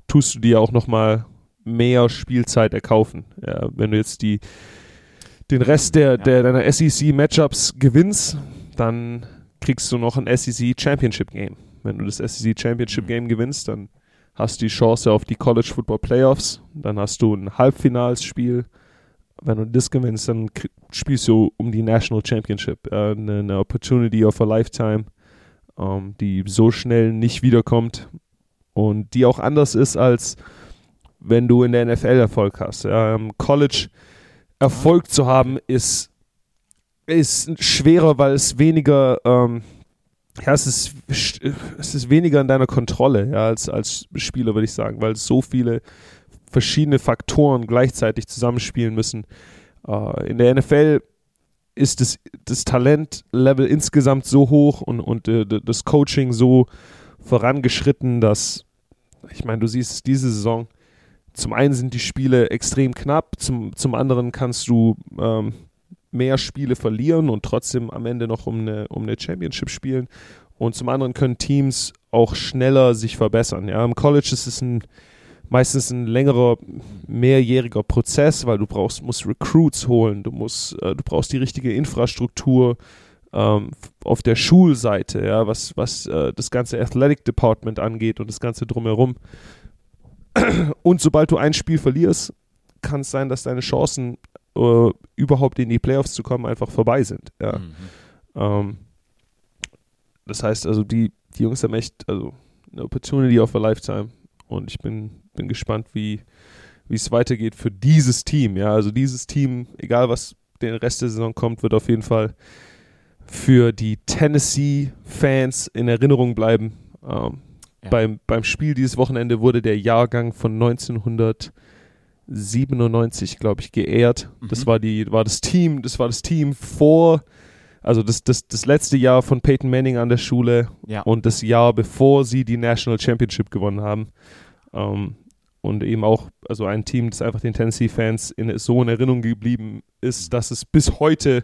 tust du dir auch nochmal mehr Spielzeit erkaufen. Ja, wenn du jetzt die, den Rest der, der deiner SEC-Matchups gewinnst, dann kriegst du noch ein SEC Championship Game. Wenn du das SEC Championship mhm. Game gewinnst, dann hast du die Chance auf die College Football Playoffs, dann hast du ein Halbfinalsspiel. Wenn du das gewinnst, dann spielst du um die National Championship. Äh, eine, Opportunity of a Lifetime, ähm, die so schnell nicht wiederkommt und die auch anders ist, als wenn du in der NFL Erfolg hast. Ähm, College Erfolg zu haben, ist ist schwerer, weil es weniger, ähm, ja, es ist, es ist weniger in deiner Kontrolle, ja, als, als Spieler, würde ich sagen, weil so viele verschiedene Faktoren gleichzeitig zusammenspielen müssen. Äh, in der NFL ist das, das Talentlevel insgesamt so hoch und, und äh, das Coaching so vorangeschritten, dass, ich meine, du siehst es diese Saison, zum einen sind die Spiele extrem knapp, zum, zum anderen kannst du ähm, mehr Spiele verlieren und trotzdem am Ende noch um eine, um eine Championship spielen. Und zum anderen können Teams auch schneller sich verbessern. Ja, im College ist es ein, meistens ein längerer, mehrjähriger Prozess, weil du brauchst, musst Recruits holen, du musst, äh, du brauchst die richtige Infrastruktur ähm, auf der Schulseite, ja, was, was äh, das ganze Athletic Department angeht und das Ganze drumherum. Und sobald du ein Spiel verlierst, kann es sein, dass deine Chancen äh, überhaupt in die Playoffs zu kommen, einfach vorbei sind. Ja. Mhm. Ähm, das heißt also, die, die Jungs haben echt also eine Opportunity of a Lifetime und ich bin, bin gespannt, wie wie es weitergeht für dieses Team. Ja, also dieses Team, egal was den Rest der Saison kommt, wird auf jeden Fall für die Tennessee-Fans in Erinnerung bleiben. Ähm, ja. beim, beim Spiel dieses Wochenende wurde der Jahrgang von 1900 97, glaube ich, geehrt. Mhm. Das war die, war das Team, das war das Team vor, also das, das, das letzte Jahr von Peyton Manning an der Schule ja. und das Jahr bevor sie die National Championship gewonnen haben. Ähm, und eben auch, also ein Team, das einfach den Tennessee-Fans in, so in Erinnerung geblieben ist, dass es bis heute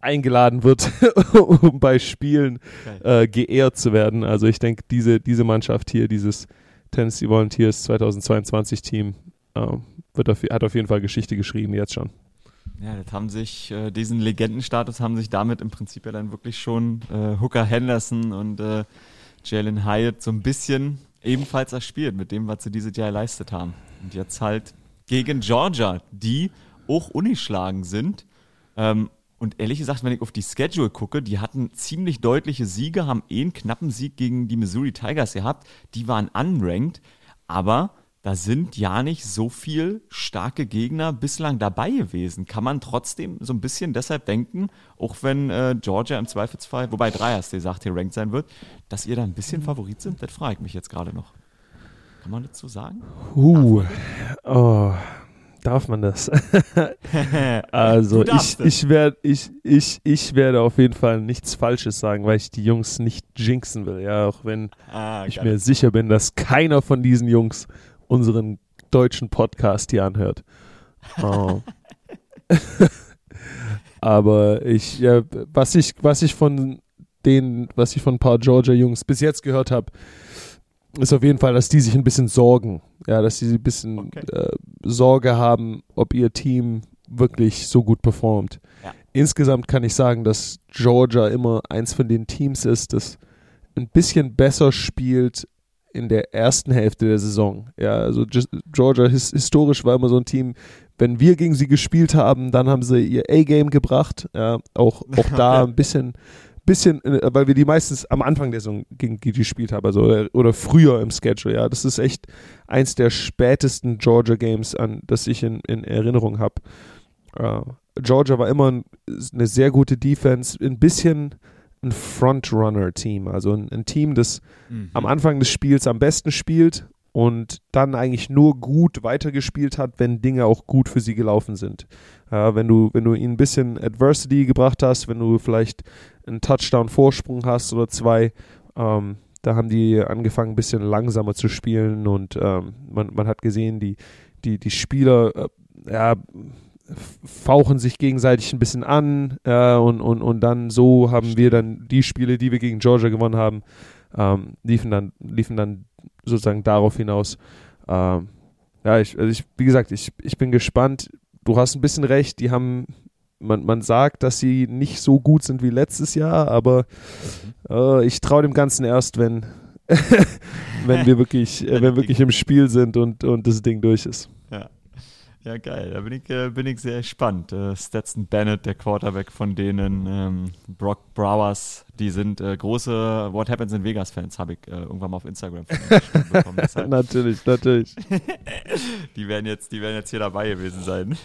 eingeladen wird, um bei Spielen äh, geehrt zu werden. Also ich denke, diese, diese Mannschaft hier, dieses Tennessee Volunteers 2022 Team, ähm, wird auf, hat auf jeden Fall Geschichte geschrieben jetzt schon. Ja, das haben sich, äh, diesen Legendenstatus haben sich damit im Prinzip ja dann wirklich schon äh, Hooker Henderson und äh, Jalen Hyatt so ein bisschen ebenfalls erspielt mit dem, was sie dieses Jahr geleistet haben. Und jetzt halt gegen Georgia, die auch unischlagen sind. Ähm, und ehrlich gesagt, wenn ich auf die Schedule gucke, die hatten ziemlich deutliche Siege, haben eh einen knappen Sieg gegen die Missouri Tigers gehabt. Die waren unranked, aber da sind ja nicht so viel starke Gegner bislang dabei gewesen. Kann man trotzdem so ein bisschen deshalb denken, auch wenn äh, Georgia im Zweifelsfall, wobei Dreiers, der sagt, hier ranked sein wird, dass ihr da ein bisschen Favorit sind? Das frage ich mich jetzt gerade noch. Kann man dazu sagen? Uh, oh, darf man das? also ich, ich, werd, ich, ich, ich werde auf jeden Fall nichts Falsches sagen, weil ich die Jungs nicht jinxen will. Ja, auch wenn ah, ich mir sicher bin, dass keiner von diesen Jungs unseren deutschen Podcast hier anhört. Oh. Aber ich, ja, was ich, was ich von den, was ich von ein paar Georgia Jungs bis jetzt gehört habe, ist auf jeden Fall, dass die sich ein bisschen sorgen. Ja, dass sie ein bisschen okay. äh, Sorge haben, ob ihr Team wirklich so gut performt. Ja. Insgesamt kann ich sagen, dass Georgia immer eins von den Teams ist, das ein bisschen besser spielt in der ersten Hälfte der Saison. Ja, also Georgia his historisch war immer so ein Team, wenn wir gegen sie gespielt haben, dann haben sie ihr A-Game gebracht. Ja, auch, auch da ein bisschen, bisschen, äh, weil wir die meistens am Anfang der Saison gegen die gespielt haben, also oder, oder früher im Schedule. Ja, das ist echt eins der spätesten Georgia Games, an das ich in, in Erinnerung habe. Uh, Georgia war immer eine sehr gute Defense, ein bisschen ein Frontrunner-Team, also ein, ein, Team, das mhm. am Anfang des Spiels am besten spielt und dann eigentlich nur gut weitergespielt hat, wenn Dinge auch gut für sie gelaufen sind. Ja, wenn du, wenn du ihnen ein bisschen Adversity gebracht hast, wenn du vielleicht einen Touchdown-Vorsprung hast oder zwei, ähm, da haben die angefangen, ein bisschen langsamer zu spielen und ähm, man, man hat gesehen, die, die, die Spieler äh, ja, fauchen sich gegenseitig ein bisschen an äh, und, und, und dann so haben wir dann die Spiele, die wir gegen Georgia gewonnen haben, ähm, liefen, dann, liefen dann sozusagen darauf hinaus. Ähm, ja, ich, also ich, wie gesagt, ich, ich bin gespannt. Du hast ein bisschen recht, die haben, man, man sagt, dass sie nicht so gut sind wie letztes Jahr, aber mhm. äh, ich traue dem Ganzen erst, wenn, wenn wir wirklich, äh, wenn wir wirklich im Spiel sind und, und das Ding durch ist. Ja. Geil. Da bin ich, äh, bin ich sehr gespannt. Äh, Stetson Bennett, der Quarterback von denen, ähm, Brock Browers, die sind äh, große What Happens in Vegas-Fans, habe ich äh, irgendwann mal auf Instagram bekommen. natürlich, natürlich. die, werden jetzt, die werden jetzt hier dabei gewesen sein.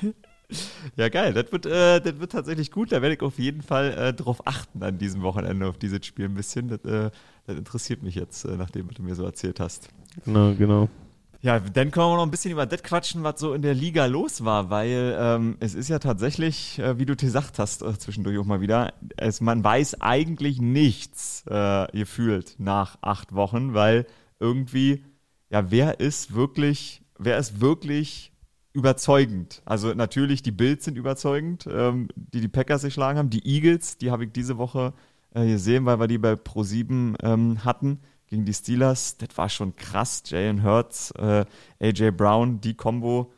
ja, geil. Das wird, äh, das wird tatsächlich gut. Da werde ich auf jeden Fall äh, drauf achten an diesem Wochenende, auf dieses Spiel ein bisschen. Das, äh, das interessiert mich jetzt, äh, nachdem du mir so erzählt hast. Genau, genau. Ja, dann können wir noch ein bisschen über das quatschen, was so in der Liga los war, weil ähm, es ist ja tatsächlich, äh, wie du gesagt hast, äh, zwischendurch auch mal wieder, es, man weiß eigentlich nichts äh, gefühlt nach acht Wochen, weil irgendwie, ja, wer ist wirklich, wer ist wirklich überzeugend? Also natürlich, die Bills sind überzeugend, ähm, die die Packers geschlagen haben, die Eagles, die habe ich diese Woche äh, gesehen, weil wir die bei Pro7 ähm, hatten gegen die Steelers, das war schon krass. Jalen Hurts, äh, AJ Brown, die Combo,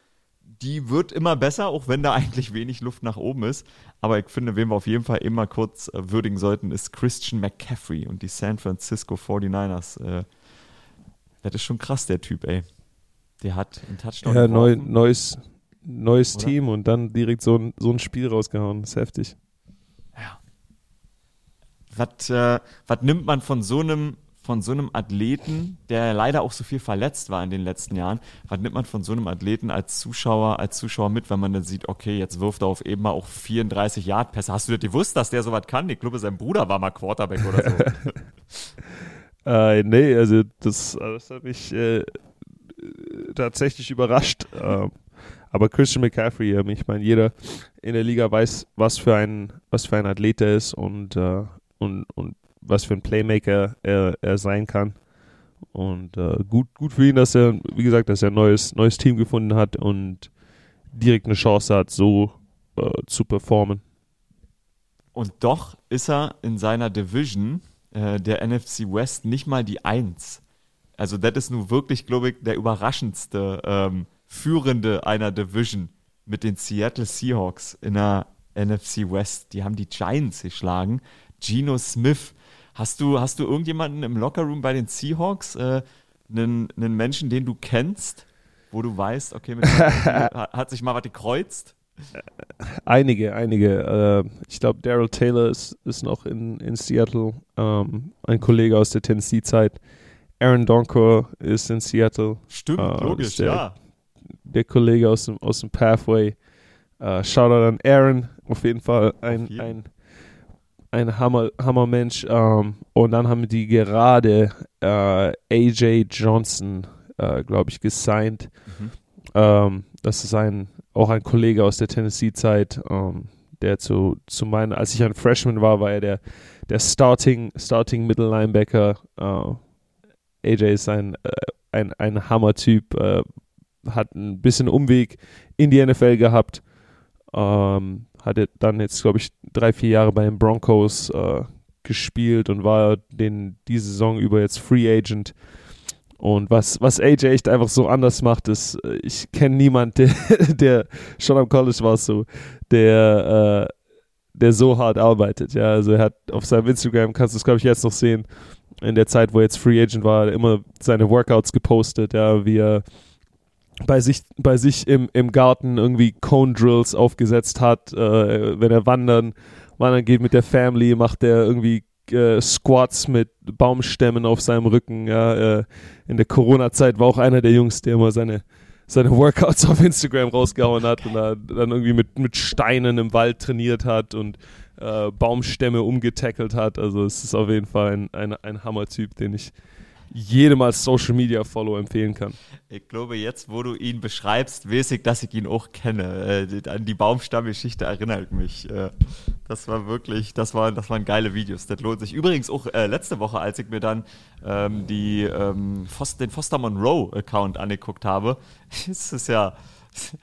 die wird immer besser, auch wenn da eigentlich wenig Luft nach oben ist. Aber ich finde, wen wir auf jeden Fall immer kurz äh, würdigen sollten, ist Christian McCaffrey und die San Francisco 49ers. Äh, das ist schon krass, der Typ, ey. Der hat einen Touchdown. Ja, neu, neues, neues Team und dann direkt so ein, so ein Spiel rausgehauen. Das ist heftig. Ja. Was, äh, was nimmt man von so einem von so einem Athleten, der leider auch so viel verletzt war in den letzten Jahren, was nimmt man von so einem Athleten als Zuschauer, als Zuschauer mit, wenn man dann sieht, okay, jetzt wirft er auf eben mal auch 34 Yard Pässe. Hast du dir gewusst, dass der sowas kann? Ich glaube, sein Bruder war mal Quarterback oder so. äh, nee, also das, das hat mich äh, tatsächlich überrascht. Ähm, aber Christian McCaffrey, ähm, ich meine, jeder in der Liga weiß, was für ein, was für ein Athlet er ist und, äh, und, und was für ein Playmaker er, er sein kann. Und äh, gut, gut für ihn, dass er, wie gesagt, dass er ein neues, neues Team gefunden hat und direkt eine Chance hat, so äh, zu performen. Und doch ist er in seiner Division äh, der NFC West nicht mal die Eins. Also das ist nun wirklich, glaube ich, der überraschendste ähm, Führende einer Division mit den Seattle Seahawks in der NFC West. Die haben die Giants geschlagen. Geno Smith Hast du, hast du irgendjemanden im Lockerroom bei den Seahawks, äh, einen, einen Menschen, den du kennst, wo du weißt, okay, mit hat sich mal was gekreuzt? Einige, einige. Äh, ich glaube, Daryl Taylor ist, ist noch in, in Seattle, ähm, ein Kollege aus der Tennessee-Zeit. Aaron Donker ist in Seattle. Stimmt, äh, logisch, der, ja. Der Kollege aus dem, aus dem Pathway. Äh, Shoutout an Aaron, auf jeden Fall ein, jeden. ein ein Hammer, Hammermensch. Ähm, und dann haben die gerade äh, AJ Johnson, äh, glaube ich, gesigned. Mhm. Ähm, das ist ein, auch ein Kollege aus der Tennessee-Zeit, ähm, der zu, zu meinen, als ich ein Freshman war, war er der, der Starting, Starting Middle Linebacker. Äh, AJ ist ein, äh, ein, ein Hammer-Typ, äh, hat ein bisschen Umweg in die NFL gehabt. Ähm, hatte dann jetzt, glaube ich, drei, vier Jahre bei den Broncos äh, gespielt und war den diese Saison über jetzt Free Agent. Und was, was AJ echt einfach so anders macht, ist, äh, ich kenne niemanden, der, der schon am College war so, der, äh, der so hart arbeitet. Ja, also er hat auf seinem Instagram, kannst du es glaube ich jetzt noch sehen, in der Zeit, wo er jetzt Free Agent war, immer seine Workouts gepostet, ja, wie er bei sich, bei sich im, im Garten irgendwie Cone Drills aufgesetzt hat, äh, wenn er wandern, wandern geht mit der Family, macht er irgendwie äh, Squats mit Baumstämmen auf seinem Rücken. Ja, äh, in der Corona-Zeit war auch einer der Jungs, der immer seine, seine Workouts auf Instagram rausgehauen hat und da, dann irgendwie mit, mit Steinen im Wald trainiert hat und äh, Baumstämme umgetackelt hat. Also es ist auf jeden Fall ein, ein, ein Hammer-Typ, den ich, jedem als Social Media Follow empfehlen kann. Ich glaube, jetzt, wo du ihn beschreibst, weiß ich, dass ich ihn auch kenne. Äh, an die Baumstammgeschichte erinnert mich. Äh, das war wirklich, das, war, das waren geile Videos. Das lohnt sich. Übrigens auch äh, letzte Woche, als ich mir dann ähm, die, ähm, Foster, den Foster Monroe Account angeguckt habe, ist es ja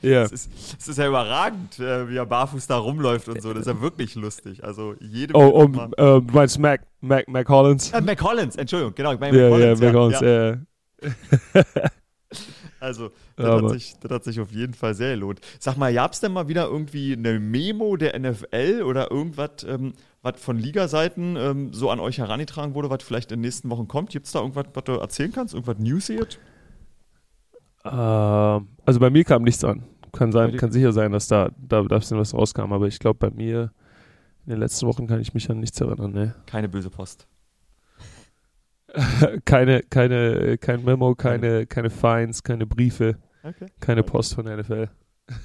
ja. Es, ist, es ist ja überragend, äh, wie er barfuß da rumläuft und so. Das ist ja wirklich lustig. Also jedem. Oh, um, uh, du meinst Mac, Mac, Mac Hollins? Äh, Mac Hollins, Entschuldigung, genau. Ich meine ja, Mac Hollins, ja, Mac Hollins, ja. ja. also, das, hat sich, das hat sich auf jeden Fall sehr gelohnt. Sag mal, gab es denn mal wieder irgendwie eine Memo der NFL oder irgendwas, ähm, was von Ligaseiten ähm, so an euch herangetragen wurde, was vielleicht in den nächsten Wochen kommt? Gibt es da irgendwas, was du erzählen kannst? Irgendwas Newsiert? Äh, also bei mir kam nichts an. Kann, sein, kann sicher sein, dass da, da, da was rauskam, aber ich glaube, bei mir in den letzten Wochen kann ich mich an nichts erinnern. Ne? Keine böse Post. keine, keine, kein Memo, keine, keine Fines, keine Briefe, okay. keine okay. Post von der NFL.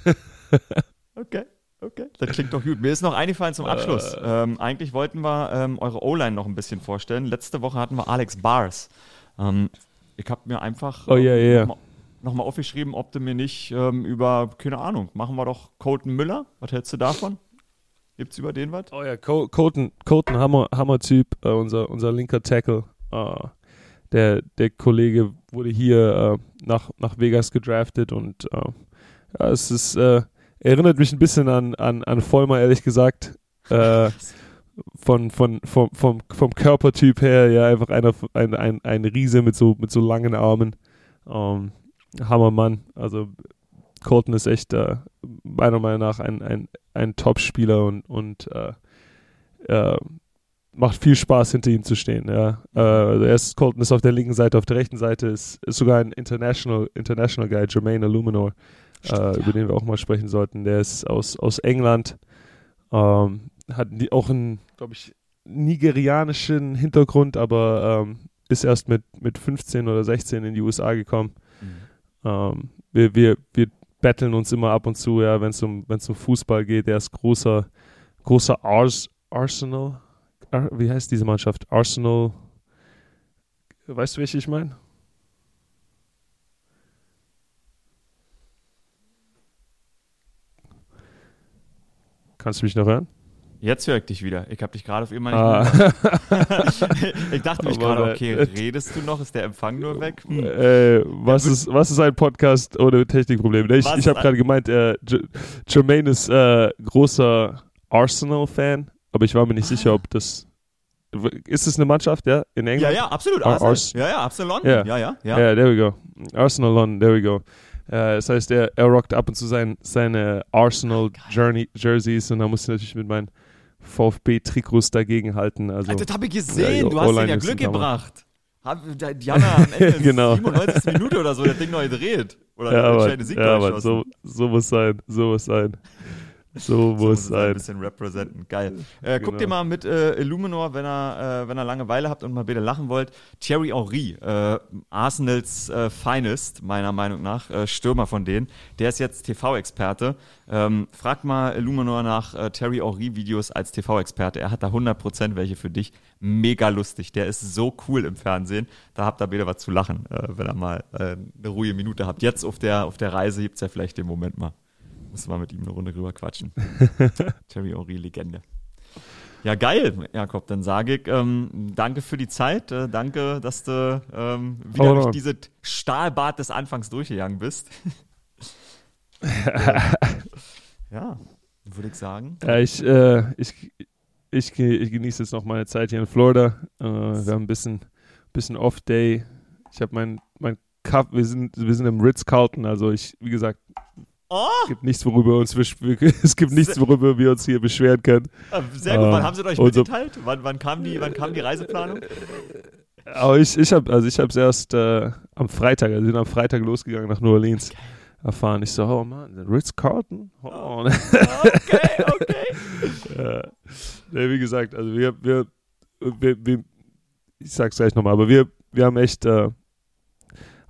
okay. Okay, das klingt doch gut. Mir ist noch eingefallen zum Abschluss. Äh, ähm, eigentlich wollten wir ähm, eure O-Line noch ein bisschen vorstellen. Letzte Woche hatten wir Alex Bars. Ähm, ich habe mir einfach oh, yeah, yeah nochmal aufgeschrieben, ob du mir nicht ähm, über, keine Ahnung, machen wir doch Colton Müller. Was hältst du davon? Gibt's über den was? Oh ja, Colton, Colton Hammer, Hammer-Typ, äh, unser, unser linker Tackle. Äh, der, der Kollege wurde hier äh, nach, nach Vegas gedraftet und äh, ja, es ist, äh, erinnert mich ein bisschen an, an, an Vollmer, ehrlich gesagt. Äh, von, von, vom, vom, vom Körpertyp her, ja, einfach einer, ein, ein, ein Riese mit so, mit so langen Armen. Um, ähm, Hammermann. Also Colton ist echt äh, meiner Meinung nach ein, ein, ein Top-Spieler und, und äh, äh, macht viel Spaß, hinter ihm zu stehen. Ja. Äh, also erst Colton ist auf der linken Seite, auf der rechten Seite ist, ist sogar ein International, International Guy, Jermaine Illuminor, Stimmt, äh, über den wir auch mal sprechen sollten. Der ist aus, aus England, ähm, hat auch einen, glaube ich, nigerianischen Hintergrund, aber ähm, ist erst mit, mit 15 oder 16 in die USA gekommen. Ähm, wir, wir, wir battlen uns immer ab und zu, ja, wenn es um, um Fußball geht. Der ist großer, großer Ars Arsenal. Ar wie heißt diese Mannschaft? Arsenal. Weißt du, welche ich meine? Kannst du mich noch hören? Jetzt höre ich dich wieder. Ich habe dich gerade auf immer nicht ah. Ich dachte mich gerade, okay, redest du noch? Ist der Empfang nur weg? Hm. Äh, was, ist, was ist ein Podcast ohne Technikprobleme? Ich, ich habe gerade gemeint, äh, Jermaine ist äh, großer Arsenal-Fan, aber ich war mir nicht ah. sicher, ob das ist es eine Mannschaft, ja, in England? Ja, ja, absolut. Arsenal. Ars ja, ja, Arsenal. Yeah. Ja, ja, ja. Yeah, there we go. Arsenal London, there we go. Uh, das heißt, er, er rockt ab und zu sein, seine Arsenal Journey Jerseys und da muss ich natürlich mit meinen VfB-Trikots dagegen halten. Also, das habe ich gesehen, ja, du hast denen ja Glück gebracht. Die haben ja am Ende genau. 97. Minute oder so das Ding neu gedreht. Oder ja, aber, ja, aber so, so muss sein, so muss sein. So muss so sein. Ein bisschen representen. Geil. Äh, genau. Guckt ihr mal mit äh, Illuminor, wenn ihr, äh, wenn ihr Langeweile habt und mal bitte lachen wollt. Thierry Henry, äh, Arsenals äh, Finest, meiner Meinung nach, äh, Stürmer von denen. Der ist jetzt TV-Experte. Ähm, fragt mal Illuminor nach äh, Thierry Henry-Videos als TV-Experte. Er hat da 100% welche für dich. Mega lustig. Der ist so cool im Fernsehen. Da habt ihr wieder was zu lachen, wenn ihr mal eine ruhige Minute habt. Jetzt auf der, auf der Reise gibt es ja vielleicht den Moment mal. Muss mal mit ihm eine Runde rüber quatschen. Terry Ori, Legende. Ja, geil, Jakob. Dann sage ich ähm, danke für die Zeit. Äh, danke, dass du ähm, wieder oh, durch dieses Stahlbad des Anfangs durchgegangen bist. ja, würde ich sagen. Ja, ich, äh, ich, ich, ich genieße jetzt noch meine Zeit hier in Florida. Äh, wir haben ein bisschen, bisschen Off-Day. Ich habe mein, mein Cup, wir sind, wir sind im Ritz-Carlton, also ich, wie gesagt, Oh. Es gibt nichts, worüber uns es gibt nichts, worüber wir uns hier beschweren können. Ah, sehr gut. Wann haben Sie euch mitgeteilt? Wann, wann, kam die, wann kam die Reiseplanung? Aber ich, ich habe also ich es erst äh, am Freitag, also sind am Freitag losgegangen nach New Orleans. Okay. Erfahren. Ich so, oh Mann, Ritz Carlton? Oh. oh. okay, okay. ja. Nee, wie gesagt, also wir, wir, wir, wir ich sag's gleich nochmal, aber wir, wir haben echt äh,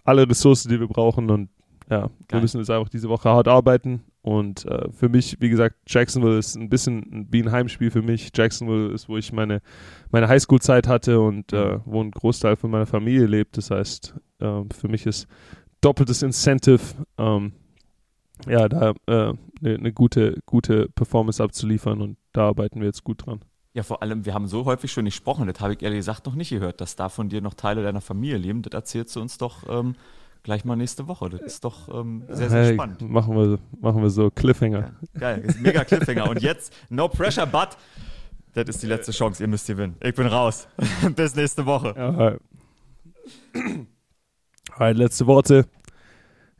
alle Ressourcen, die wir brauchen und ja, Geil. wir müssen jetzt einfach diese Woche hart arbeiten Und äh, für mich, wie gesagt, Jacksonville ist ein bisschen wie ein Heimspiel für mich. Jacksonville ist, wo ich meine, meine Highschool-Zeit hatte und äh, wo ein Großteil von meiner Familie lebt. Das heißt, äh, für mich ist doppeltes Incentive, ähm, ja, da eine äh, ne gute, gute Performance abzuliefern und da arbeiten wir jetzt gut dran. Ja, vor allem, wir haben so häufig schon gesprochen, das habe ich ehrlich gesagt noch nicht gehört, dass da von dir noch Teile deiner Familie leben. Das erzählst du uns doch ähm, gleich mal nächste Woche. Das ist doch ähm, sehr, sehr hey, spannend. Machen wir, machen wir so Cliffhanger. Ja, geil, ist mega Cliffhanger. Und jetzt, no pressure, but das ist die letzte Chance, ihr müsst gewinnen. Ich bin raus. Bis nächste Woche. Alright. Alright, letzte Worte.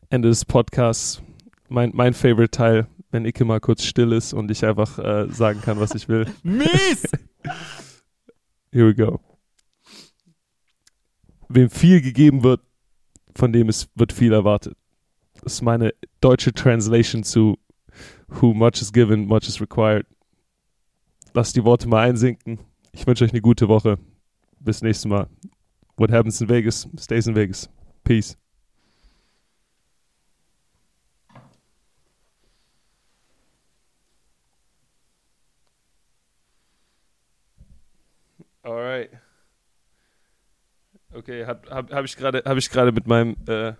Ende des Podcasts. Mein, mein Favorite Teil wenn Icke mal kurz still ist und ich einfach äh, sagen kann, was ich will. Mies! Here we go. Wem viel gegeben wird, von dem es wird viel erwartet. Das ist meine deutsche Translation zu Who much is given, much is required. Lasst die Worte mal einsinken. Ich wünsche euch eine gute Woche. Bis nächstes Mal. What happens in Vegas stays in Vegas. Peace. Alright. Okay, habe hab, hab ich gerade hab mit meinem äh,